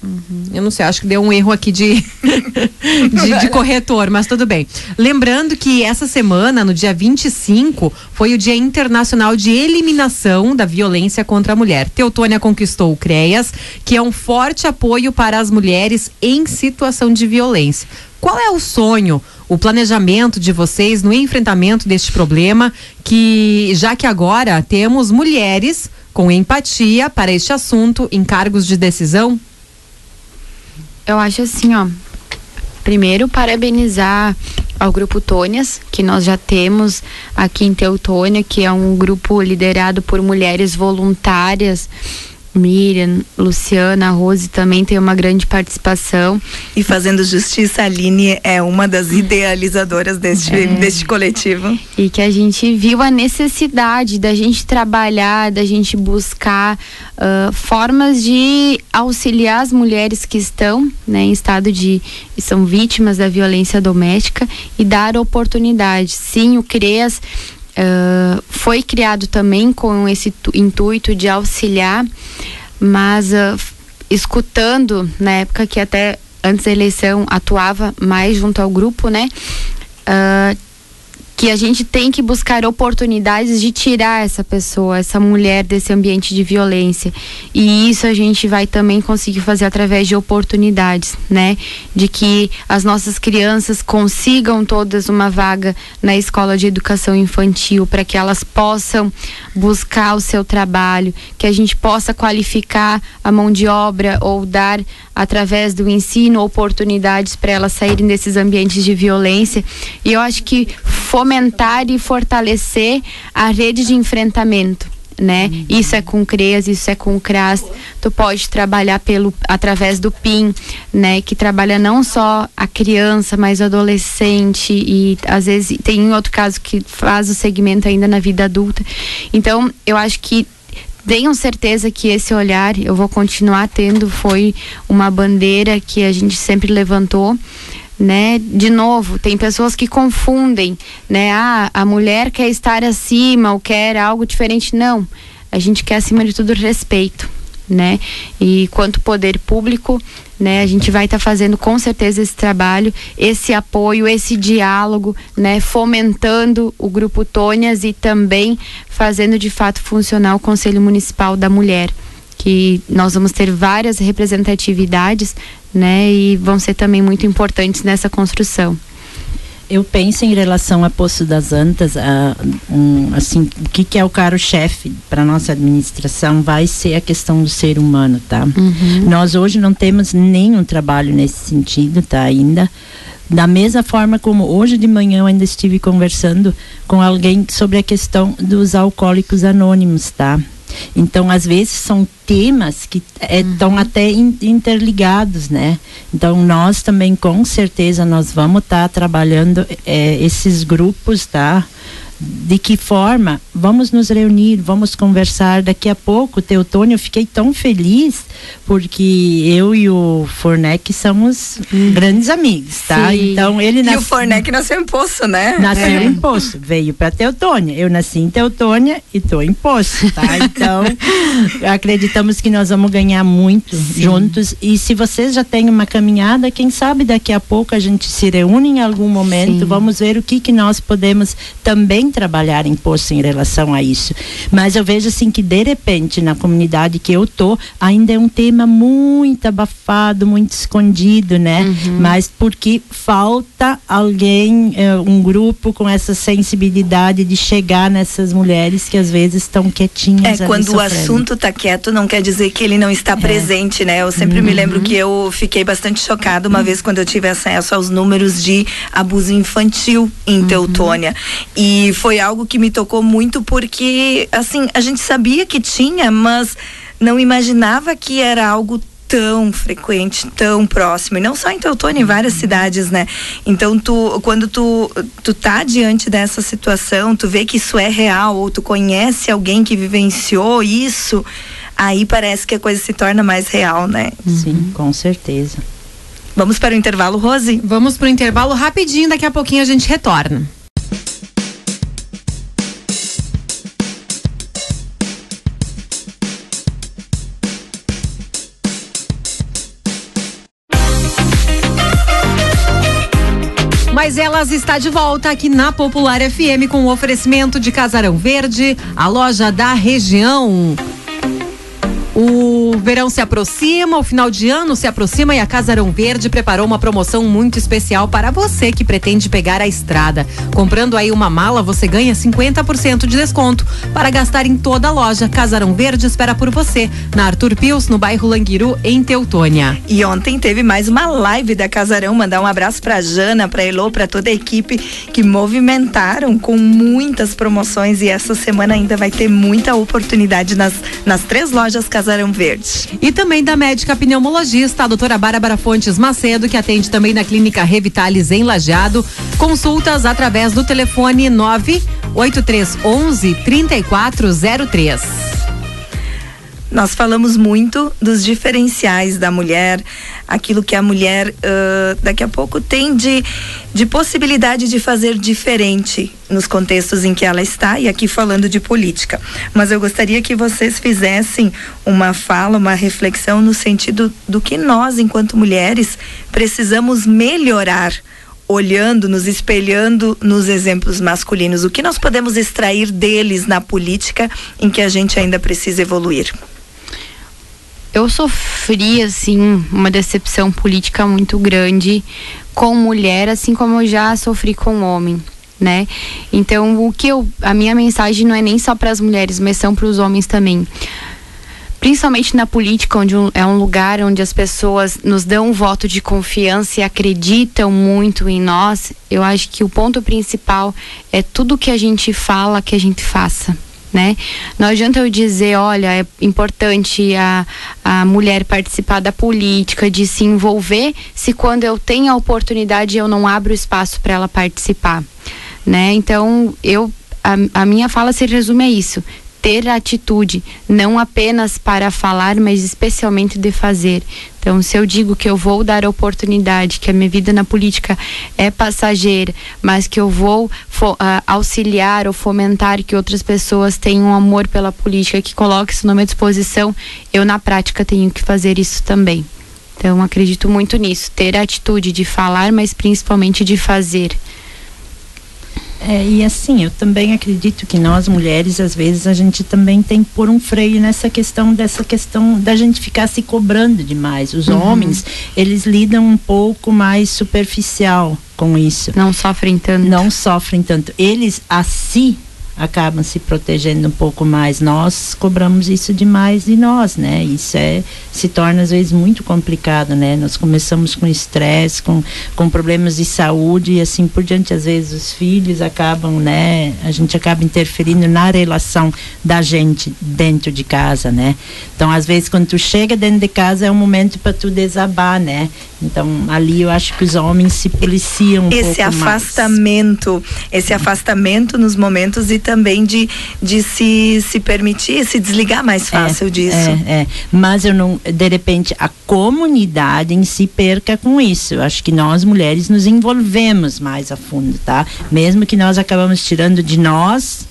Uhum. Eu não sei, acho que deu um erro aqui de, de, de, corretor, mas tudo bem. Lembrando que essa semana, no dia 25, foi o Dia Internacional de Eliminação da Violência contra a Mulher. Teutônia conquistou o CREAS, que é um forte apoio para as mulheres em situação de violência. Qual é o sonho, o planejamento de vocês no enfrentamento deste problema, que já que agora temos mulheres com empatia para este assunto em cargos de decisão? Eu acho assim, ó. Primeiro, parabenizar ao grupo Tônias, que nós já temos aqui em Teutônia, que é um grupo liderado por mulheres voluntárias Miriam, Luciana, Rose também tem uma grande participação. E fazendo justiça, a Aline é uma das idealizadoras deste, é. deste coletivo. E que a gente viu a necessidade da gente trabalhar, da gente buscar uh, formas de auxiliar as mulheres que estão né, em estado de. são vítimas da violência doméstica e dar oportunidade. Sim, o CREAS Uh, foi criado também com esse intuito de auxiliar, mas uh, escutando na época que até antes da eleição atuava mais junto ao grupo, né? Uh, que a gente tem que buscar oportunidades de tirar essa pessoa, essa mulher desse ambiente de violência. E isso a gente vai também conseguir fazer através de oportunidades, né? De que as nossas crianças consigam todas uma vaga na escola de educação infantil para que elas possam buscar o seu trabalho, que a gente possa qualificar a mão de obra ou dar através do ensino oportunidades para elas saírem desses ambientes de violência. E eu acho que fomentar e fortalecer a rede de enfrentamento né? Uhum. Isso é com CREAS, isso é com CRAS. Tu pode trabalhar pelo através do PIN, né? Que trabalha não só a criança, mas o adolescente e às vezes tem outro caso que faz o segmento ainda na vida adulta. Então, eu acho que tenham certeza que esse olhar eu vou continuar tendo foi uma bandeira que a gente sempre levantou né? De novo, tem pessoas que confundem, né? Ah, a mulher quer estar acima ou quer algo diferente. Não. A gente quer acima de tudo respeito, né? E quanto poder público, né? A gente vai estar tá fazendo com certeza esse trabalho, esse apoio, esse diálogo, né? Fomentando o grupo Tônias e também fazendo de fato funcionar o Conselho Municipal da Mulher que nós vamos ter várias representatividades, né, e vão ser também muito importantes nessa construção eu penso em relação a Poço das Antas, a, um, assim, o que, que é o caro-chefe para nossa administração vai ser a questão do ser humano, tá? Uhum. Nós hoje não temos nenhum trabalho nesse sentido, tá? Ainda. Da mesma forma como hoje de manhã eu ainda estive conversando com alguém sobre a questão dos alcoólicos anônimos, tá? Então, às vezes, são temas que estão é, uhum. até in, interligados, né? Então, nós também, com certeza, nós vamos estar tá trabalhando é, esses grupos, tá? De que forma vamos nos reunir, vamos conversar daqui a pouco. Teutônio, eu fiquei tão feliz porque eu e o Fornec somos hum. grandes amigos, tá? Sim. Então ele nasceu. E o Fornec nasceu em Poço, né? Nasceu é. em Poço, veio para Teutônia. Eu nasci em Teutônia e tô em Poço, tá? Então acreditamos que nós vamos ganhar muito Sim. juntos. E se vocês já têm uma caminhada, quem sabe daqui a pouco a gente se reúne em algum momento, Sim. vamos ver o que que nós podemos também trabalhar em Poço em relação a isso. Mas eu vejo assim que de repente na comunidade que eu tô ainda é um tema muito abafado, muito escondido, né? Uhum. Mas porque falta alguém, uh, um grupo com essa sensibilidade de chegar nessas mulheres que às vezes estão quietinhas. É quando o assunto está quieto não quer dizer que ele não está é. presente, né? Eu sempre uhum. me lembro que eu fiquei bastante chocada uma uhum. vez quando eu tive acesso aos números de abuso infantil em uhum. Teutônia e foi algo que me tocou muito porque assim a gente sabia que tinha, mas não imaginava que era algo tão frequente, tão próximo, e não só em Teutônia, em várias cidades, né? Então, tu, quando tu, tu tá diante dessa situação, tu vê que isso é real, ou tu conhece alguém que vivenciou isso, aí parece que a coisa se torna mais real, né? Sim, com certeza. Vamos para o intervalo, Rose? Vamos para o intervalo rapidinho, daqui a pouquinho a gente retorna. Mas elas está de volta aqui na Popular FM com o oferecimento de Casarão Verde, a loja da região. O verão se aproxima, o final de ano se aproxima e a Casarão Verde preparou uma promoção muito especial para você que pretende pegar a estrada. Comprando aí uma mala, você ganha 50% de desconto para gastar em toda a loja. Casarão Verde espera por você, na Arthur Pius, no bairro Languiru, em Teutônia. E ontem teve mais uma live da Casarão. Mandar um abraço para Jana, para Elô, para toda a equipe que movimentaram com muitas promoções e essa semana ainda vai ter muita oportunidade nas, nas três lojas Casarão Casarão E também da médica pneumologista, a doutora Bárbara Fontes Macedo, que atende também na clínica Revitalis em Lajeado. Consultas através do telefone 98311 3403. Nós falamos muito dos diferenciais da mulher, aquilo que a mulher uh, daqui a pouco tem de, de possibilidade de fazer diferente nos contextos em que ela está e aqui falando de política. Mas eu gostaria que vocês fizessem uma fala, uma reflexão no sentido do que nós, enquanto mulheres, precisamos melhorar olhando, nos espelhando nos exemplos masculinos, o que nós podemos extrair deles na política em que a gente ainda precisa evoluir eu sofri assim uma decepção política muito grande com mulher, assim como eu já sofri com homem, né? Então, o que eu a minha mensagem não é nem só para as mulheres, mas são para os homens também. Principalmente na política, onde é um lugar onde as pessoas nos dão um voto de confiança e acreditam muito em nós, eu acho que o ponto principal é tudo que a gente fala que a gente faça né? Não adianta eu dizer, olha, é importante a, a mulher participar da política, de se envolver, se quando eu tenho a oportunidade eu não abro espaço para ela participar, né? Então, eu a, a minha fala se resume a isso ter atitude, não apenas para falar, mas especialmente de fazer. Então, se eu digo que eu vou dar oportunidade, que a minha vida na política é passageira, mas que eu vou uh, auxiliar ou fomentar que outras pessoas tenham amor pela política, que coloque isso na minha disposição, eu na prática tenho que fazer isso também. Então, acredito muito nisso, ter a atitude de falar, mas principalmente de fazer. É, e assim, eu também acredito que nós mulheres, às vezes, a gente também tem que pôr um freio nessa questão, dessa questão da gente ficar se cobrando demais. Os uhum. homens, eles lidam um pouco mais superficial com isso. Não sofrem tanto. Não sofrem tanto. Eles a si acabam se protegendo um pouco mais. Nós cobramos isso demais de nós, né? Isso é se torna às vezes muito complicado, né? Nós começamos com estresse, com, com problemas de saúde e assim por diante. Às vezes os filhos acabam, né? A gente acaba interferindo na relação da gente dentro de casa, né? Então às vezes quando tu chega dentro de casa é um momento para tu desabar, né? Então, ali eu acho que os homens se policiam um esse afastamento, mais. esse afastamento nos momentos e também de, de se, se permitir, se desligar mais é, fácil é, disso. É, é. Mas eu não, de repente, a comunidade em si perca com isso. Eu acho que nós mulheres nos envolvemos mais a fundo, tá? Mesmo que nós acabamos tirando de nós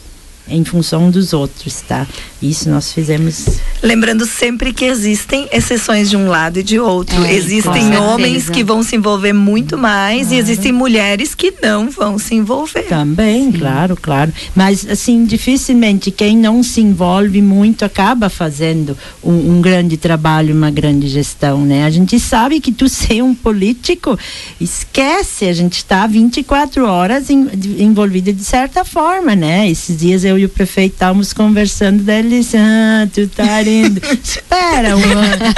em função dos outros, tá? Isso nós fizemos. Lembrando sempre que existem exceções de um lado e de outro. É, existem homens que vão se envolver muito mais claro. e existem mulheres que não vão se envolver. Também, Sim. claro, claro. Mas assim, dificilmente quem não se envolve muito acaba fazendo um, um grande trabalho, uma grande gestão, né? A gente sabe que tu ser um político, esquece, a gente está 24 horas em, envolvida de certa forma, né? Esses dias eu e o prefeito estávamos conversando dele Santo, tá lindo. Espera um,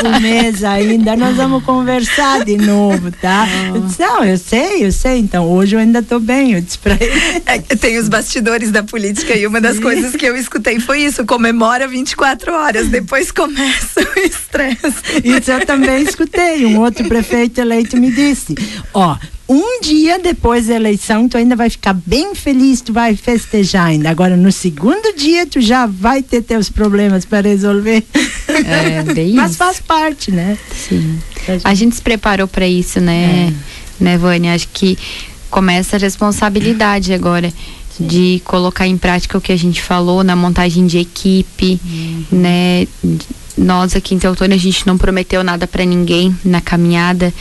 um mês ainda, nós vamos conversar de novo, tá? Eu disse, não, eu sei, eu sei. Então, hoje eu ainda tô bem, eu disse pra ele. É, tem os bastidores da política e uma das Sim. coisas que eu escutei foi isso, comemora 24 horas, depois começa o estresse. Isso eu também escutei. Um outro prefeito eleito me disse, ó, um dia depois da eleição, tu ainda vai ficar bem feliz, tu vai festejar ainda. Agora, no segundo dia, tu já vai ter teus problemas para resolver. É, bem Mas isso. faz parte, né? Sim. A gente se preparou para isso, né, é. né, Vânia? Acho que começa a responsabilidade agora. Sim. de colocar em prática o que a gente falou na montagem de equipe, uhum. né? Nós aqui em Teutônia a gente não prometeu nada para ninguém na caminhada,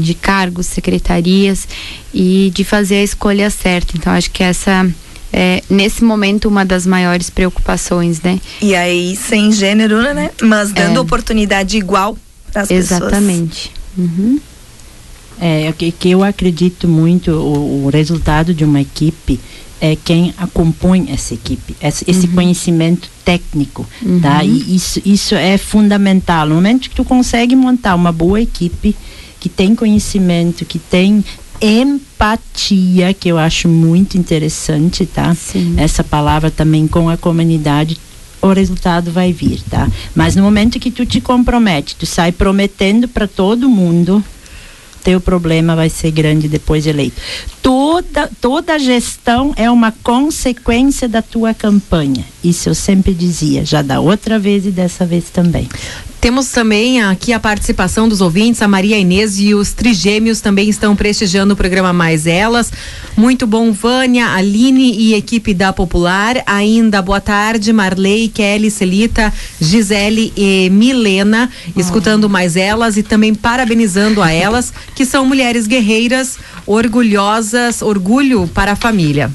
de cargos, secretarias e de fazer a escolha certa. Então acho que essa é, nesse momento uma das maiores preocupações, né? E aí sem gênero, né? Mas dando é. oportunidade igual para as pessoas. Exatamente. Uhum. É que, que eu acredito muito o, o, resultado de uma equipe é quem compõe essa equipe, esse, esse uhum. conhecimento técnico, tá? uhum. tá? E isso, isso é fundamental. No momento que tu consegue montar uma boa equipe, que tem conhecimento, que tem empatia, que eu acho muito interessante, tá? Sim. Essa palavra também com a comunidade, o resultado vai vir, tá? Mas no momento que tu te compromete, tu sai prometendo para todo mundo, teu problema vai ser grande depois de eleito. Toda, toda gestão é uma consequência da tua campanha. Isso eu sempre dizia, já da outra vez e dessa vez também. Temos também aqui a participação dos ouvintes, a Maria Inês e os trigêmeos também estão prestigiando o programa Mais Elas. Muito bom, Vânia, Aline e equipe da Popular. Ainda boa tarde, Marley, Kelly, Celita, Gisele e Milena, escutando Mais Elas e também parabenizando a elas, que são mulheres guerreiras, orgulhosas, orgulho para a família.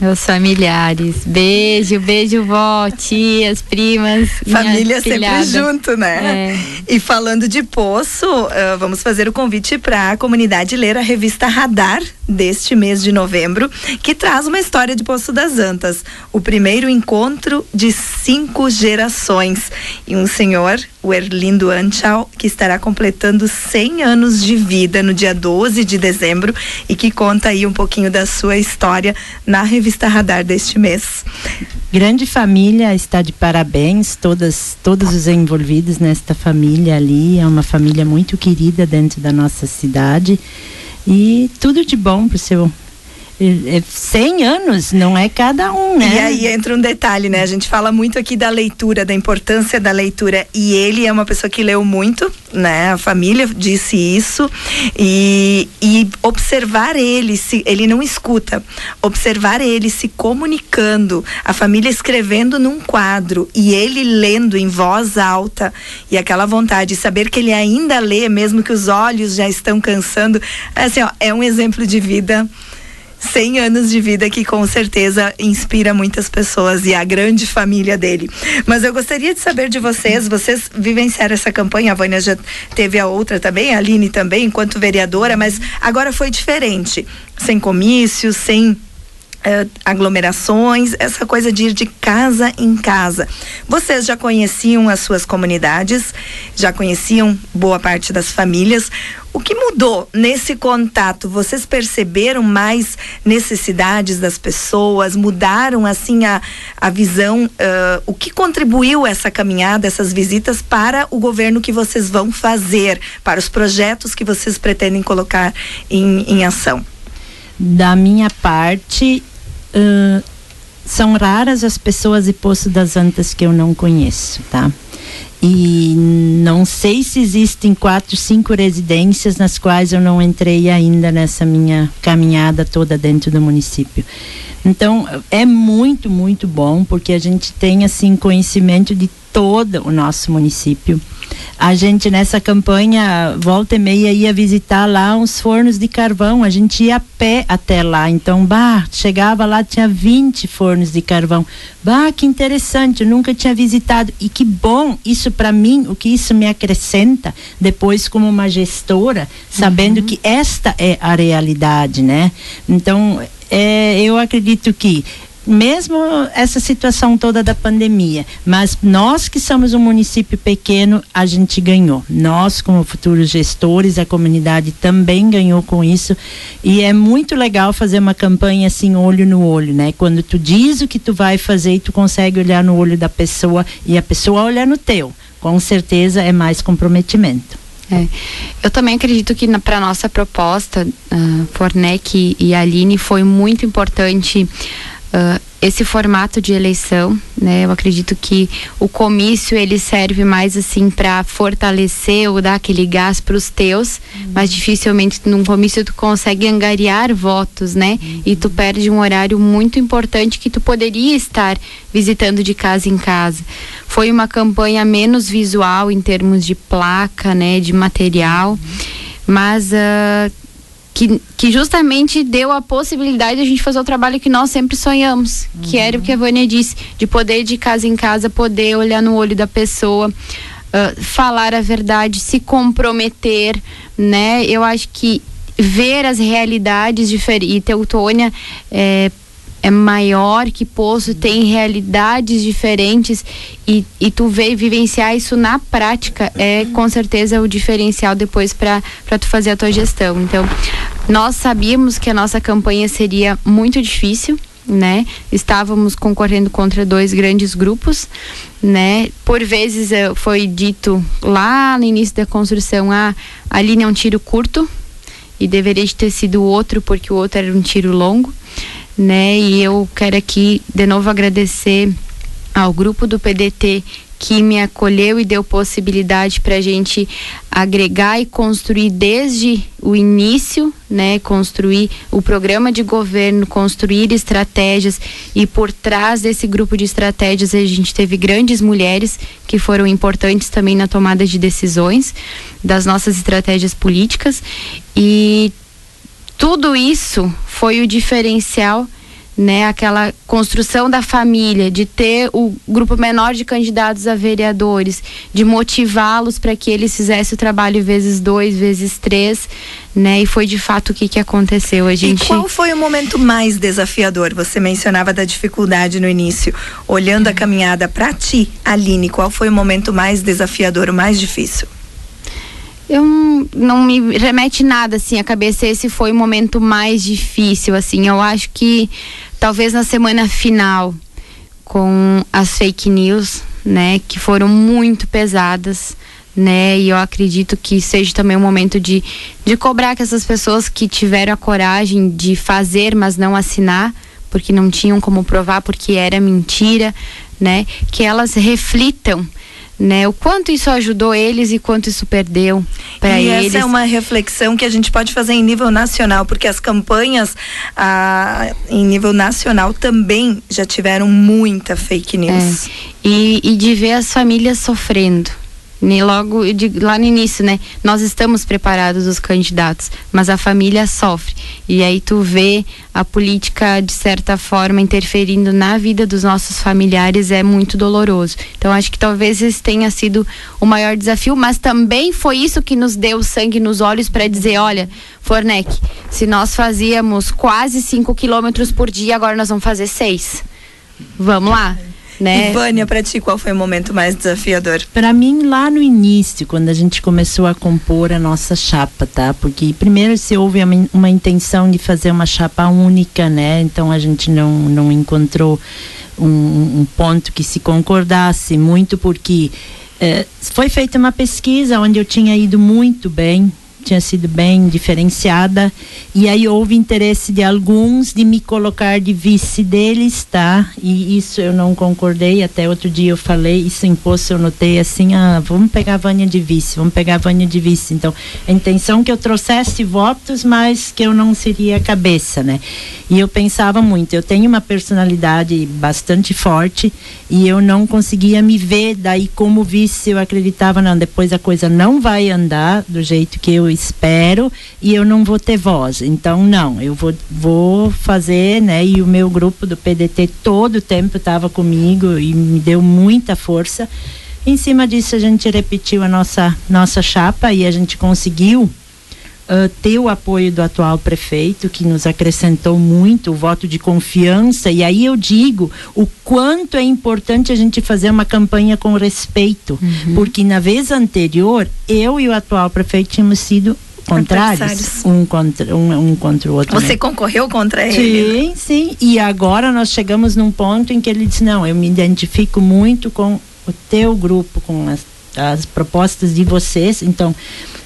Meus familiares. Beijo, beijo, vó, tias, primas. Família sempre junto, né? É. E falando de poço, uh, vamos fazer o convite para a comunidade ler a revista Radar deste mês de novembro, que traz uma história de Poço das Antas, o primeiro encontro de cinco gerações. E um senhor, o Erlindo Anchal, que estará completando 100 anos de vida no dia 12 de dezembro e que conta aí um pouquinho da sua história na revista Radar deste mês. Grande família está de parabéns, todas, todos os envolvidos nesta família ali, é uma família muito querida dentro da nossa cidade. E tudo de bom para o seu 100 é, anos, não é cada um, né? E aí entra um detalhe, né? A gente fala muito aqui da leitura, da importância da leitura, e ele é uma pessoa que leu muito, né? A família disse isso, e, e observar ele, se ele não escuta, observar ele se comunicando, a família escrevendo num quadro e ele lendo em voz alta, e aquela vontade de saber que ele ainda lê, mesmo que os olhos já estão cansando, assim, ó, é um exemplo de vida 100 anos de vida que com certeza inspira muitas pessoas e a grande família dele. Mas eu gostaria de saber de vocês, vocês vivenciaram essa campanha, a Vânia já teve a outra também, a Aline também, enquanto vereadora, mas agora foi diferente, sem comícios, sem Uh, aglomerações, essa coisa de ir de casa em casa. Vocês já conheciam as suas comunidades, já conheciam boa parte das famílias. O que mudou nesse contato? Vocês perceberam mais necessidades das pessoas? Mudaram assim a, a visão? Uh, o que contribuiu essa caminhada, essas visitas para o governo que vocês vão fazer, para os projetos que vocês pretendem colocar em, em ação? Da minha parte, uh, são raras as pessoas de Poço das Antas que eu não conheço, tá? E não sei se existem quatro, cinco residências nas quais eu não entrei ainda nessa minha caminhada toda dentro do município. Então, é muito, muito bom, porque a gente tem, assim, conhecimento de todo o nosso município. A gente nessa campanha volta e meia ia visitar lá uns fornos de carvão, a gente ia a pé até lá. Então, bah, chegava lá tinha 20 fornos de carvão. Bah, que interessante, eu nunca tinha visitado. E que bom isso para mim, o que isso me acrescenta depois como uma gestora, sabendo uhum. que esta é a realidade, né? Então, é, eu acredito que mesmo essa situação toda da pandemia, mas nós que somos um município pequeno, a gente ganhou. Nós, como futuros gestores, a comunidade também ganhou com isso. E é muito legal fazer uma campanha assim, olho no olho, né? Quando tu diz o que tu vai fazer e tu consegue olhar no olho da pessoa e a pessoa olhar no teu. Com certeza é mais comprometimento. É. Eu também acredito que para nossa proposta, uh, Fornec e Aline, foi muito importante uh, esse formato de eleição, né? Eu acredito que o comício ele serve mais assim para fortalecer ou dar aquele gás para os teus, uhum. mas dificilmente num comício tu consegue angariar votos, né? Uhum. E tu perde um horário muito importante que tu poderia estar visitando de casa em casa. Foi uma campanha menos visual em termos de placa, né? De material, mas uh, que, que justamente deu a possibilidade de a gente fazer o trabalho que nós sempre sonhamos, uhum. que era o que a Vânia disse, de poder de casa em casa, poder olhar no olho da pessoa, uh, falar a verdade, se comprometer, né? Eu acho que ver as realidades diferentes, e Teutônia é, é maior que Poço, tem realidades diferentes e, e tu vê vivenciar isso na prática é com certeza o diferencial depois para tu fazer a tua gestão. Então, nós sabíamos que a nossa campanha seria muito difícil, né? Estávamos concorrendo contra dois grandes grupos, né? Por vezes eh, foi dito lá no início da construção, ah, a linha é um tiro curto e deveria ter sido outro porque o outro era um tiro longo né? E eu quero aqui de novo agradecer ao grupo do PDT que me acolheu e deu possibilidade para a gente agregar e construir desde o início, né, construir o programa de governo, construir estratégias e por trás desse grupo de estratégias a gente teve grandes mulheres que foram importantes também na tomada de decisões das nossas estratégias políticas e tudo isso foi o diferencial né, aquela construção da família, de ter o grupo menor de candidatos a vereadores, de motivá-los para que eles fizessem o trabalho vezes dois, vezes três, né? E foi de fato o que, que aconteceu. A gente... E qual foi o momento mais desafiador? Você mencionava da dificuldade no início. Olhando a caminhada para ti, Aline, qual foi o momento mais desafiador, o mais difícil? Eu não me remete nada assim a cabeça. Esse foi o momento mais difícil assim. Eu acho que talvez na semana final com as fake news né que foram muito pesadas né e eu acredito que seja também um momento de, de cobrar que essas pessoas que tiveram a coragem de fazer mas não assinar porque não tinham como provar porque era mentira né que elas reflitam né? O quanto isso ajudou eles e quanto isso perdeu para eles. Essa é uma reflexão que a gente pode fazer em nível nacional, porque as campanhas ah, em nível nacional também já tiveram muita fake news. É. E, e de ver as famílias sofrendo nem logo lá no início, né? Nós estamos preparados os candidatos, mas a família sofre. E aí tu vê a política de certa forma interferindo na vida dos nossos familiares é muito doloroso. Então acho que talvez esse tenha sido o maior desafio, mas também foi isso que nos deu sangue nos olhos para dizer, olha, Fornec, se nós fazíamos quase 5 quilômetros por dia, agora nós vamos fazer seis. Vamos lá né? E Vânia, para ti, qual foi o momento mais desafiador? Para mim, lá no início, quando a gente começou a compor a nossa chapa, tá? Porque primeiro se houve uma, uma intenção de fazer uma chapa única, né? Então a gente não, não encontrou um, um ponto que se concordasse muito, porque eh, foi feita uma pesquisa onde eu tinha ido muito bem tinha sido bem diferenciada e aí houve interesse de alguns de me colocar de vice deles, tá? E isso eu não concordei, até outro dia eu falei, isso imposto eu notei assim, ah, vamos pegar a Vânia de vice, vamos pegar a Vânia de vice. Então, a intenção é que eu trouxesse votos, mas que eu não seria cabeça, né? E eu pensava muito, eu tenho uma personalidade bastante forte e eu não conseguia me ver daí como vice, eu acreditava, não, depois a coisa não vai andar do jeito que eu espero e eu não vou ter voz. Então, não, eu vou, vou fazer, né? E o meu grupo do PDT todo o tempo estava comigo e me deu muita força. Em cima disso, a gente repetiu a nossa, nossa chapa e a gente conseguiu uh, ter o apoio do atual prefeito, que nos acrescentou muito, o voto de confiança. E aí eu digo o quanto é importante a gente fazer uma campanha com respeito, uhum. porque na vez anterior, eu e o atual prefeito tínhamos sido contrários um contra um, um contra o outro você né? concorreu contra ele sim sim e agora nós chegamos num ponto em que ele disse não eu me identifico muito com o teu grupo com as, as propostas de vocês então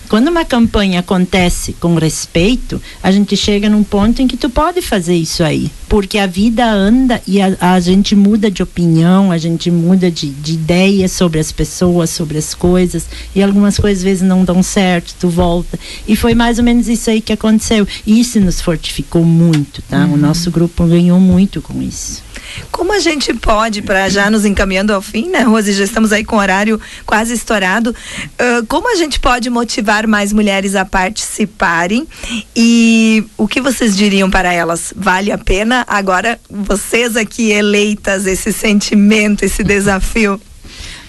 quando uma campanha acontece com respeito, a gente chega num ponto em que tu pode fazer isso aí. Porque a vida anda e a, a gente muda de opinião, a gente muda de, de ideia sobre as pessoas, sobre as coisas. E algumas coisas às vezes não dão certo, tu volta. E foi mais ou menos isso aí que aconteceu. E isso nos fortificou muito, tá? Uhum. O nosso grupo ganhou muito com isso. Como a gente pode, para já nos encaminhando ao fim, né, Rose? Já estamos aí com o horário quase estourado. Uh, como a gente pode motivar mais mulheres a participarem? E o que vocês diriam para elas? Vale a pena? Agora, vocês aqui eleitas, esse sentimento, esse desafio?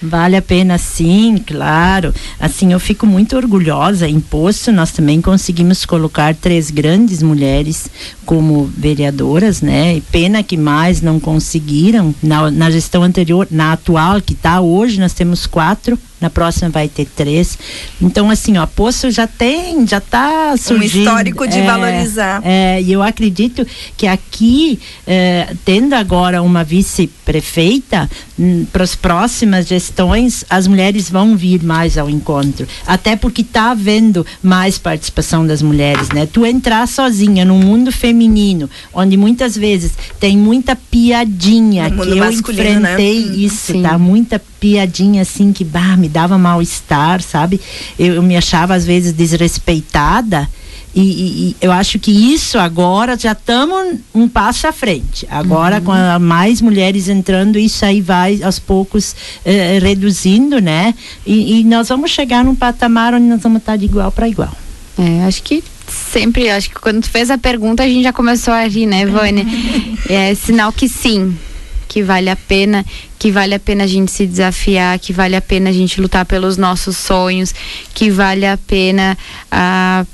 Vale a pena sim, claro. Assim, eu fico muito orgulhosa. Em posto, nós também conseguimos colocar três grandes mulheres como vereadoras, né? E pena que mais não conseguiram na, na gestão anterior, na atual que está hoje, nós temos quatro na próxima vai ter três. Então, assim, ó, Poço já tem, já está surgindo. Um histórico de é, valorizar. É, e eu acredito que aqui, é, tendo agora uma vice-prefeita, hum, para as próximas gestões, as mulheres vão vir mais ao encontro. Até porque está havendo mais participação das mulheres, né? Tu entrar sozinha num mundo feminino, onde muitas vezes tem muita piadinha, que eu né? enfrentei né? isso, Sim. tá? Muita piadinha assim que bah, me dava mal-estar, sabe? Eu, eu, me achava às vezes desrespeitada. E, e, e eu acho que isso agora já estamos um passo à frente. Agora, uhum. com a, mais mulheres entrando, isso aí vai aos poucos eh, reduzindo, né? E, e, nós vamos chegar num patamar onde nós vamos estar de igual para igual. É, acho que sempre, acho que quando tu fez a pergunta, a gente já começou a rir, né, Vânia? é sinal que sim, que vale a pena, que vale a pena a gente se desafiar, que vale a pena a gente lutar pelos nossos sonhos, que vale a pena a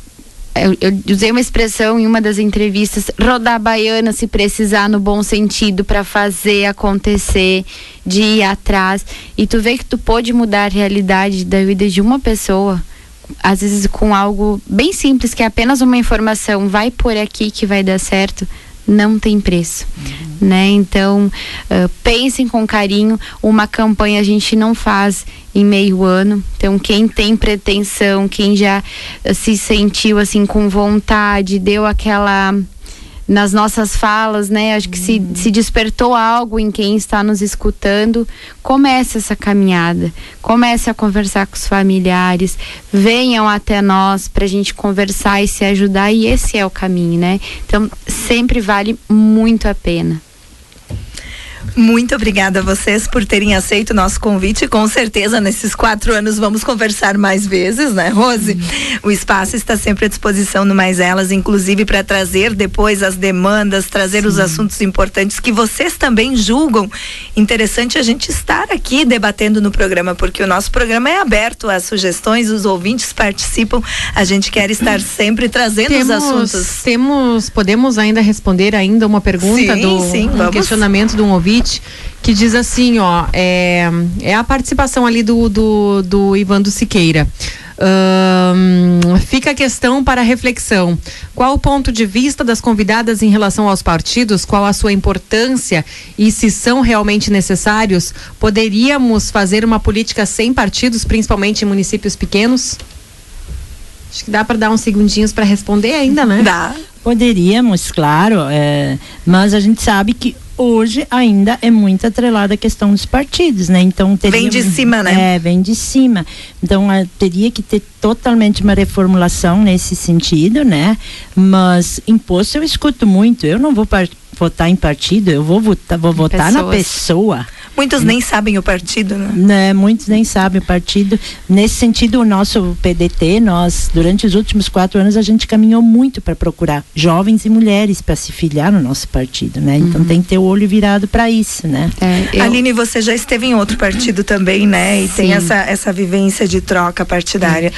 eu, eu, usei uma expressão em uma das entrevistas, rodar baiana se precisar no bom sentido para fazer acontecer, de ir atrás. E tu vê que tu pode mudar a realidade da vida de uma pessoa, às vezes com algo bem simples, que é apenas uma informação, vai por aqui que vai dar certo não tem preço, uhum. né? Então uh, pensem com carinho. Uma campanha a gente não faz em meio ano. Então quem tem pretensão, quem já uh, se sentiu assim com vontade, deu aquela nas nossas falas, né? Acho que se, uhum. se despertou algo em quem está nos escutando. Comece essa caminhada, comece a conversar com os familiares, venham até nós para a gente conversar e se ajudar, e esse é o caminho, né? Então, sempre vale muito a pena. Muito obrigada a vocês por terem aceito o nosso convite. Com certeza, nesses quatro anos, vamos conversar mais vezes, né, Rose? O espaço está sempre à disposição no Mais Elas, inclusive para trazer depois as demandas, trazer Sim. os assuntos importantes que vocês também julgam interessante a gente estar aqui debatendo no programa, porque o nosso programa é aberto às sugestões, os ouvintes participam. A gente quer estar sempre trazendo temos, os assuntos. Temos, podemos ainda responder ainda uma pergunta sim, do sim, um questionamento de um ouvinte que diz assim, ó, é, é a participação ali do, do, do Ivando Siqueira. Um, fica a questão para reflexão. Qual o ponto de vista das convidadas em relação aos partidos? Qual a sua importância e se são realmente necessários? Poderíamos fazer uma política sem partidos, principalmente em municípios pequenos? Acho que dá para dar uns segundinhos para responder ainda, né? Dá. Poderíamos, claro, é, mas a gente sabe que hoje ainda é muito atrelada a questão dos partidos, né? Então teria, vem de cima, né? É, vem de cima. Então a, teria que ter totalmente uma reformulação nesse sentido, né? Mas imposto eu escuto muito. Eu não vou votar em partido, eu vou votar, vou votar na pessoa. Muitos nem sabem o partido, né? né? Muitos nem sabem o partido. Nesse sentido, o nosso PDT, nós, durante os últimos quatro anos, a gente caminhou muito para procurar jovens e mulheres para se filiar no nosso partido, né? Então uhum. tem que ter o olho virado para isso, né? É, eu... Aline, você já esteve em outro partido também, né? E Sim. tem essa, essa vivência de troca partidária.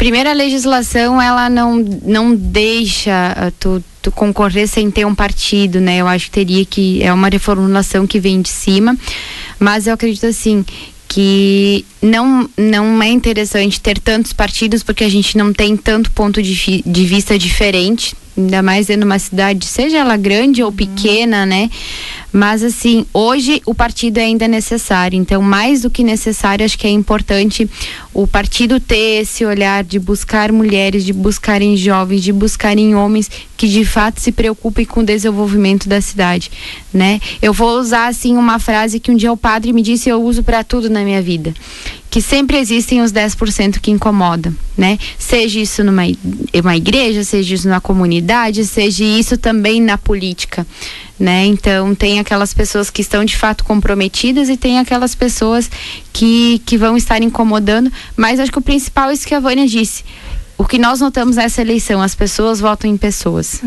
Primeira legislação, ela não, não deixa uh, tu, tu concorrer sem ter um partido, né? Eu acho que teria que é uma reformulação que vem de cima, mas eu acredito assim que não não é interessante ter tantos partidos porque a gente não tem tanto ponto de, de vista diferente ainda mais dentro de uma cidade, seja ela grande ou pequena, né? Mas assim, hoje o partido é ainda necessário. Então, mais do que necessário, acho que é importante o partido ter esse olhar de buscar mulheres, de buscarem jovens, de buscarem homens que de fato se preocupem com o desenvolvimento da cidade, né? Eu vou usar assim uma frase que um dia o padre me disse e eu uso para tudo na minha vida que sempre existem os 10% que incomodam, né? Seja isso numa uma igreja, seja isso na comunidade, seja isso também na política, né? Então tem aquelas pessoas que estão de fato comprometidas e tem aquelas pessoas que, que vão estar incomodando, mas acho que o principal é isso que a Vânia disse. O que nós notamos nessa eleição, as pessoas votam em pessoas.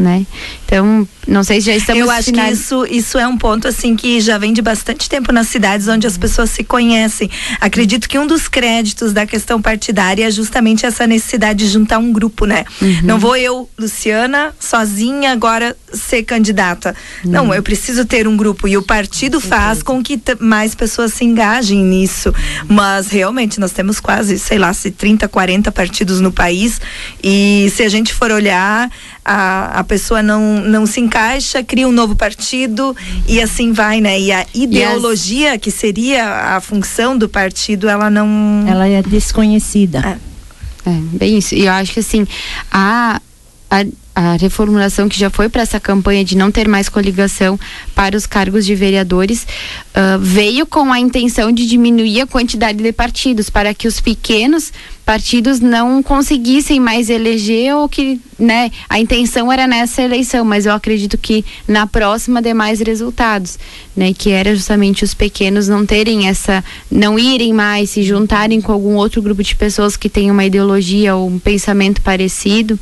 Né? Então, não sei se já estamos Eu acho que isso, isso é um ponto assim que já vem de bastante tempo nas cidades onde as pessoas se conhecem. Acredito que um dos créditos da questão partidária é justamente essa necessidade de juntar um grupo, né? Uhum. Não vou eu, Luciana, sozinha agora ser candidata. Uhum. Não, eu preciso ter um grupo e o partido faz com que mais pessoas se engajem nisso. Mas realmente nós temos quase, sei lá, se 30, 40 partidos no país e se a gente for olhar a, a pessoa não, não se encaixa, cria um novo partido e assim vai, né? E a ideologia, as... que seria a função do partido, ela não. Ela é desconhecida. É, é bem isso. E eu acho que assim, a, a a reformulação que já foi para essa campanha de não ter mais coligação para os cargos de vereadores uh, veio com a intenção de diminuir a quantidade de partidos para que os pequenos partidos não conseguissem mais eleger ou que né a intenção era nessa eleição mas eu acredito que na próxima dê mais resultados né que era justamente os pequenos não terem essa não irem mais se juntarem com algum outro grupo de pessoas que tem uma ideologia ou um pensamento parecido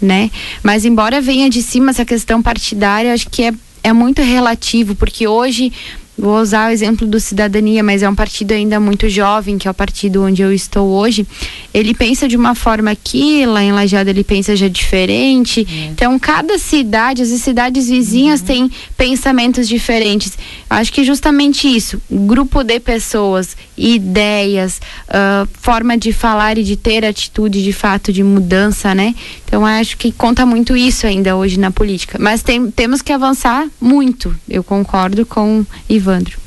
né? Mas embora venha de cima essa questão partidária, acho que é, é muito relativo, porque hoje Vou usar o exemplo do Cidadania, mas é um partido ainda muito jovem, que é o partido onde eu estou hoje. Ele pensa de uma forma aqui, lá em Lajeado ele pensa já diferente. É. Então, cada cidade, as cidades vizinhas uhum. têm pensamentos diferentes. Acho que justamente isso, grupo de pessoas, ideias, uh, forma de falar e de ter atitude de fato de mudança, né? Então, acho que conta muito isso ainda hoje na política. Mas tem, temos que avançar muito. Eu concordo com Ivan Evandro.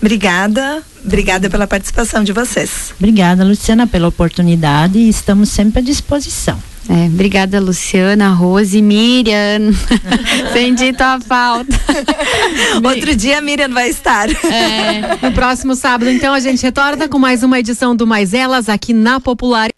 Obrigada, obrigada pela participação de vocês. Obrigada, Luciana, pela oportunidade e estamos sempre à disposição. É, obrigada, Luciana, Rose, Miriam. Senti tua falta. Outro dia a Miriam vai estar. É, no próximo sábado, então, a gente retorna com mais uma edição do Mais Elas aqui na Popular.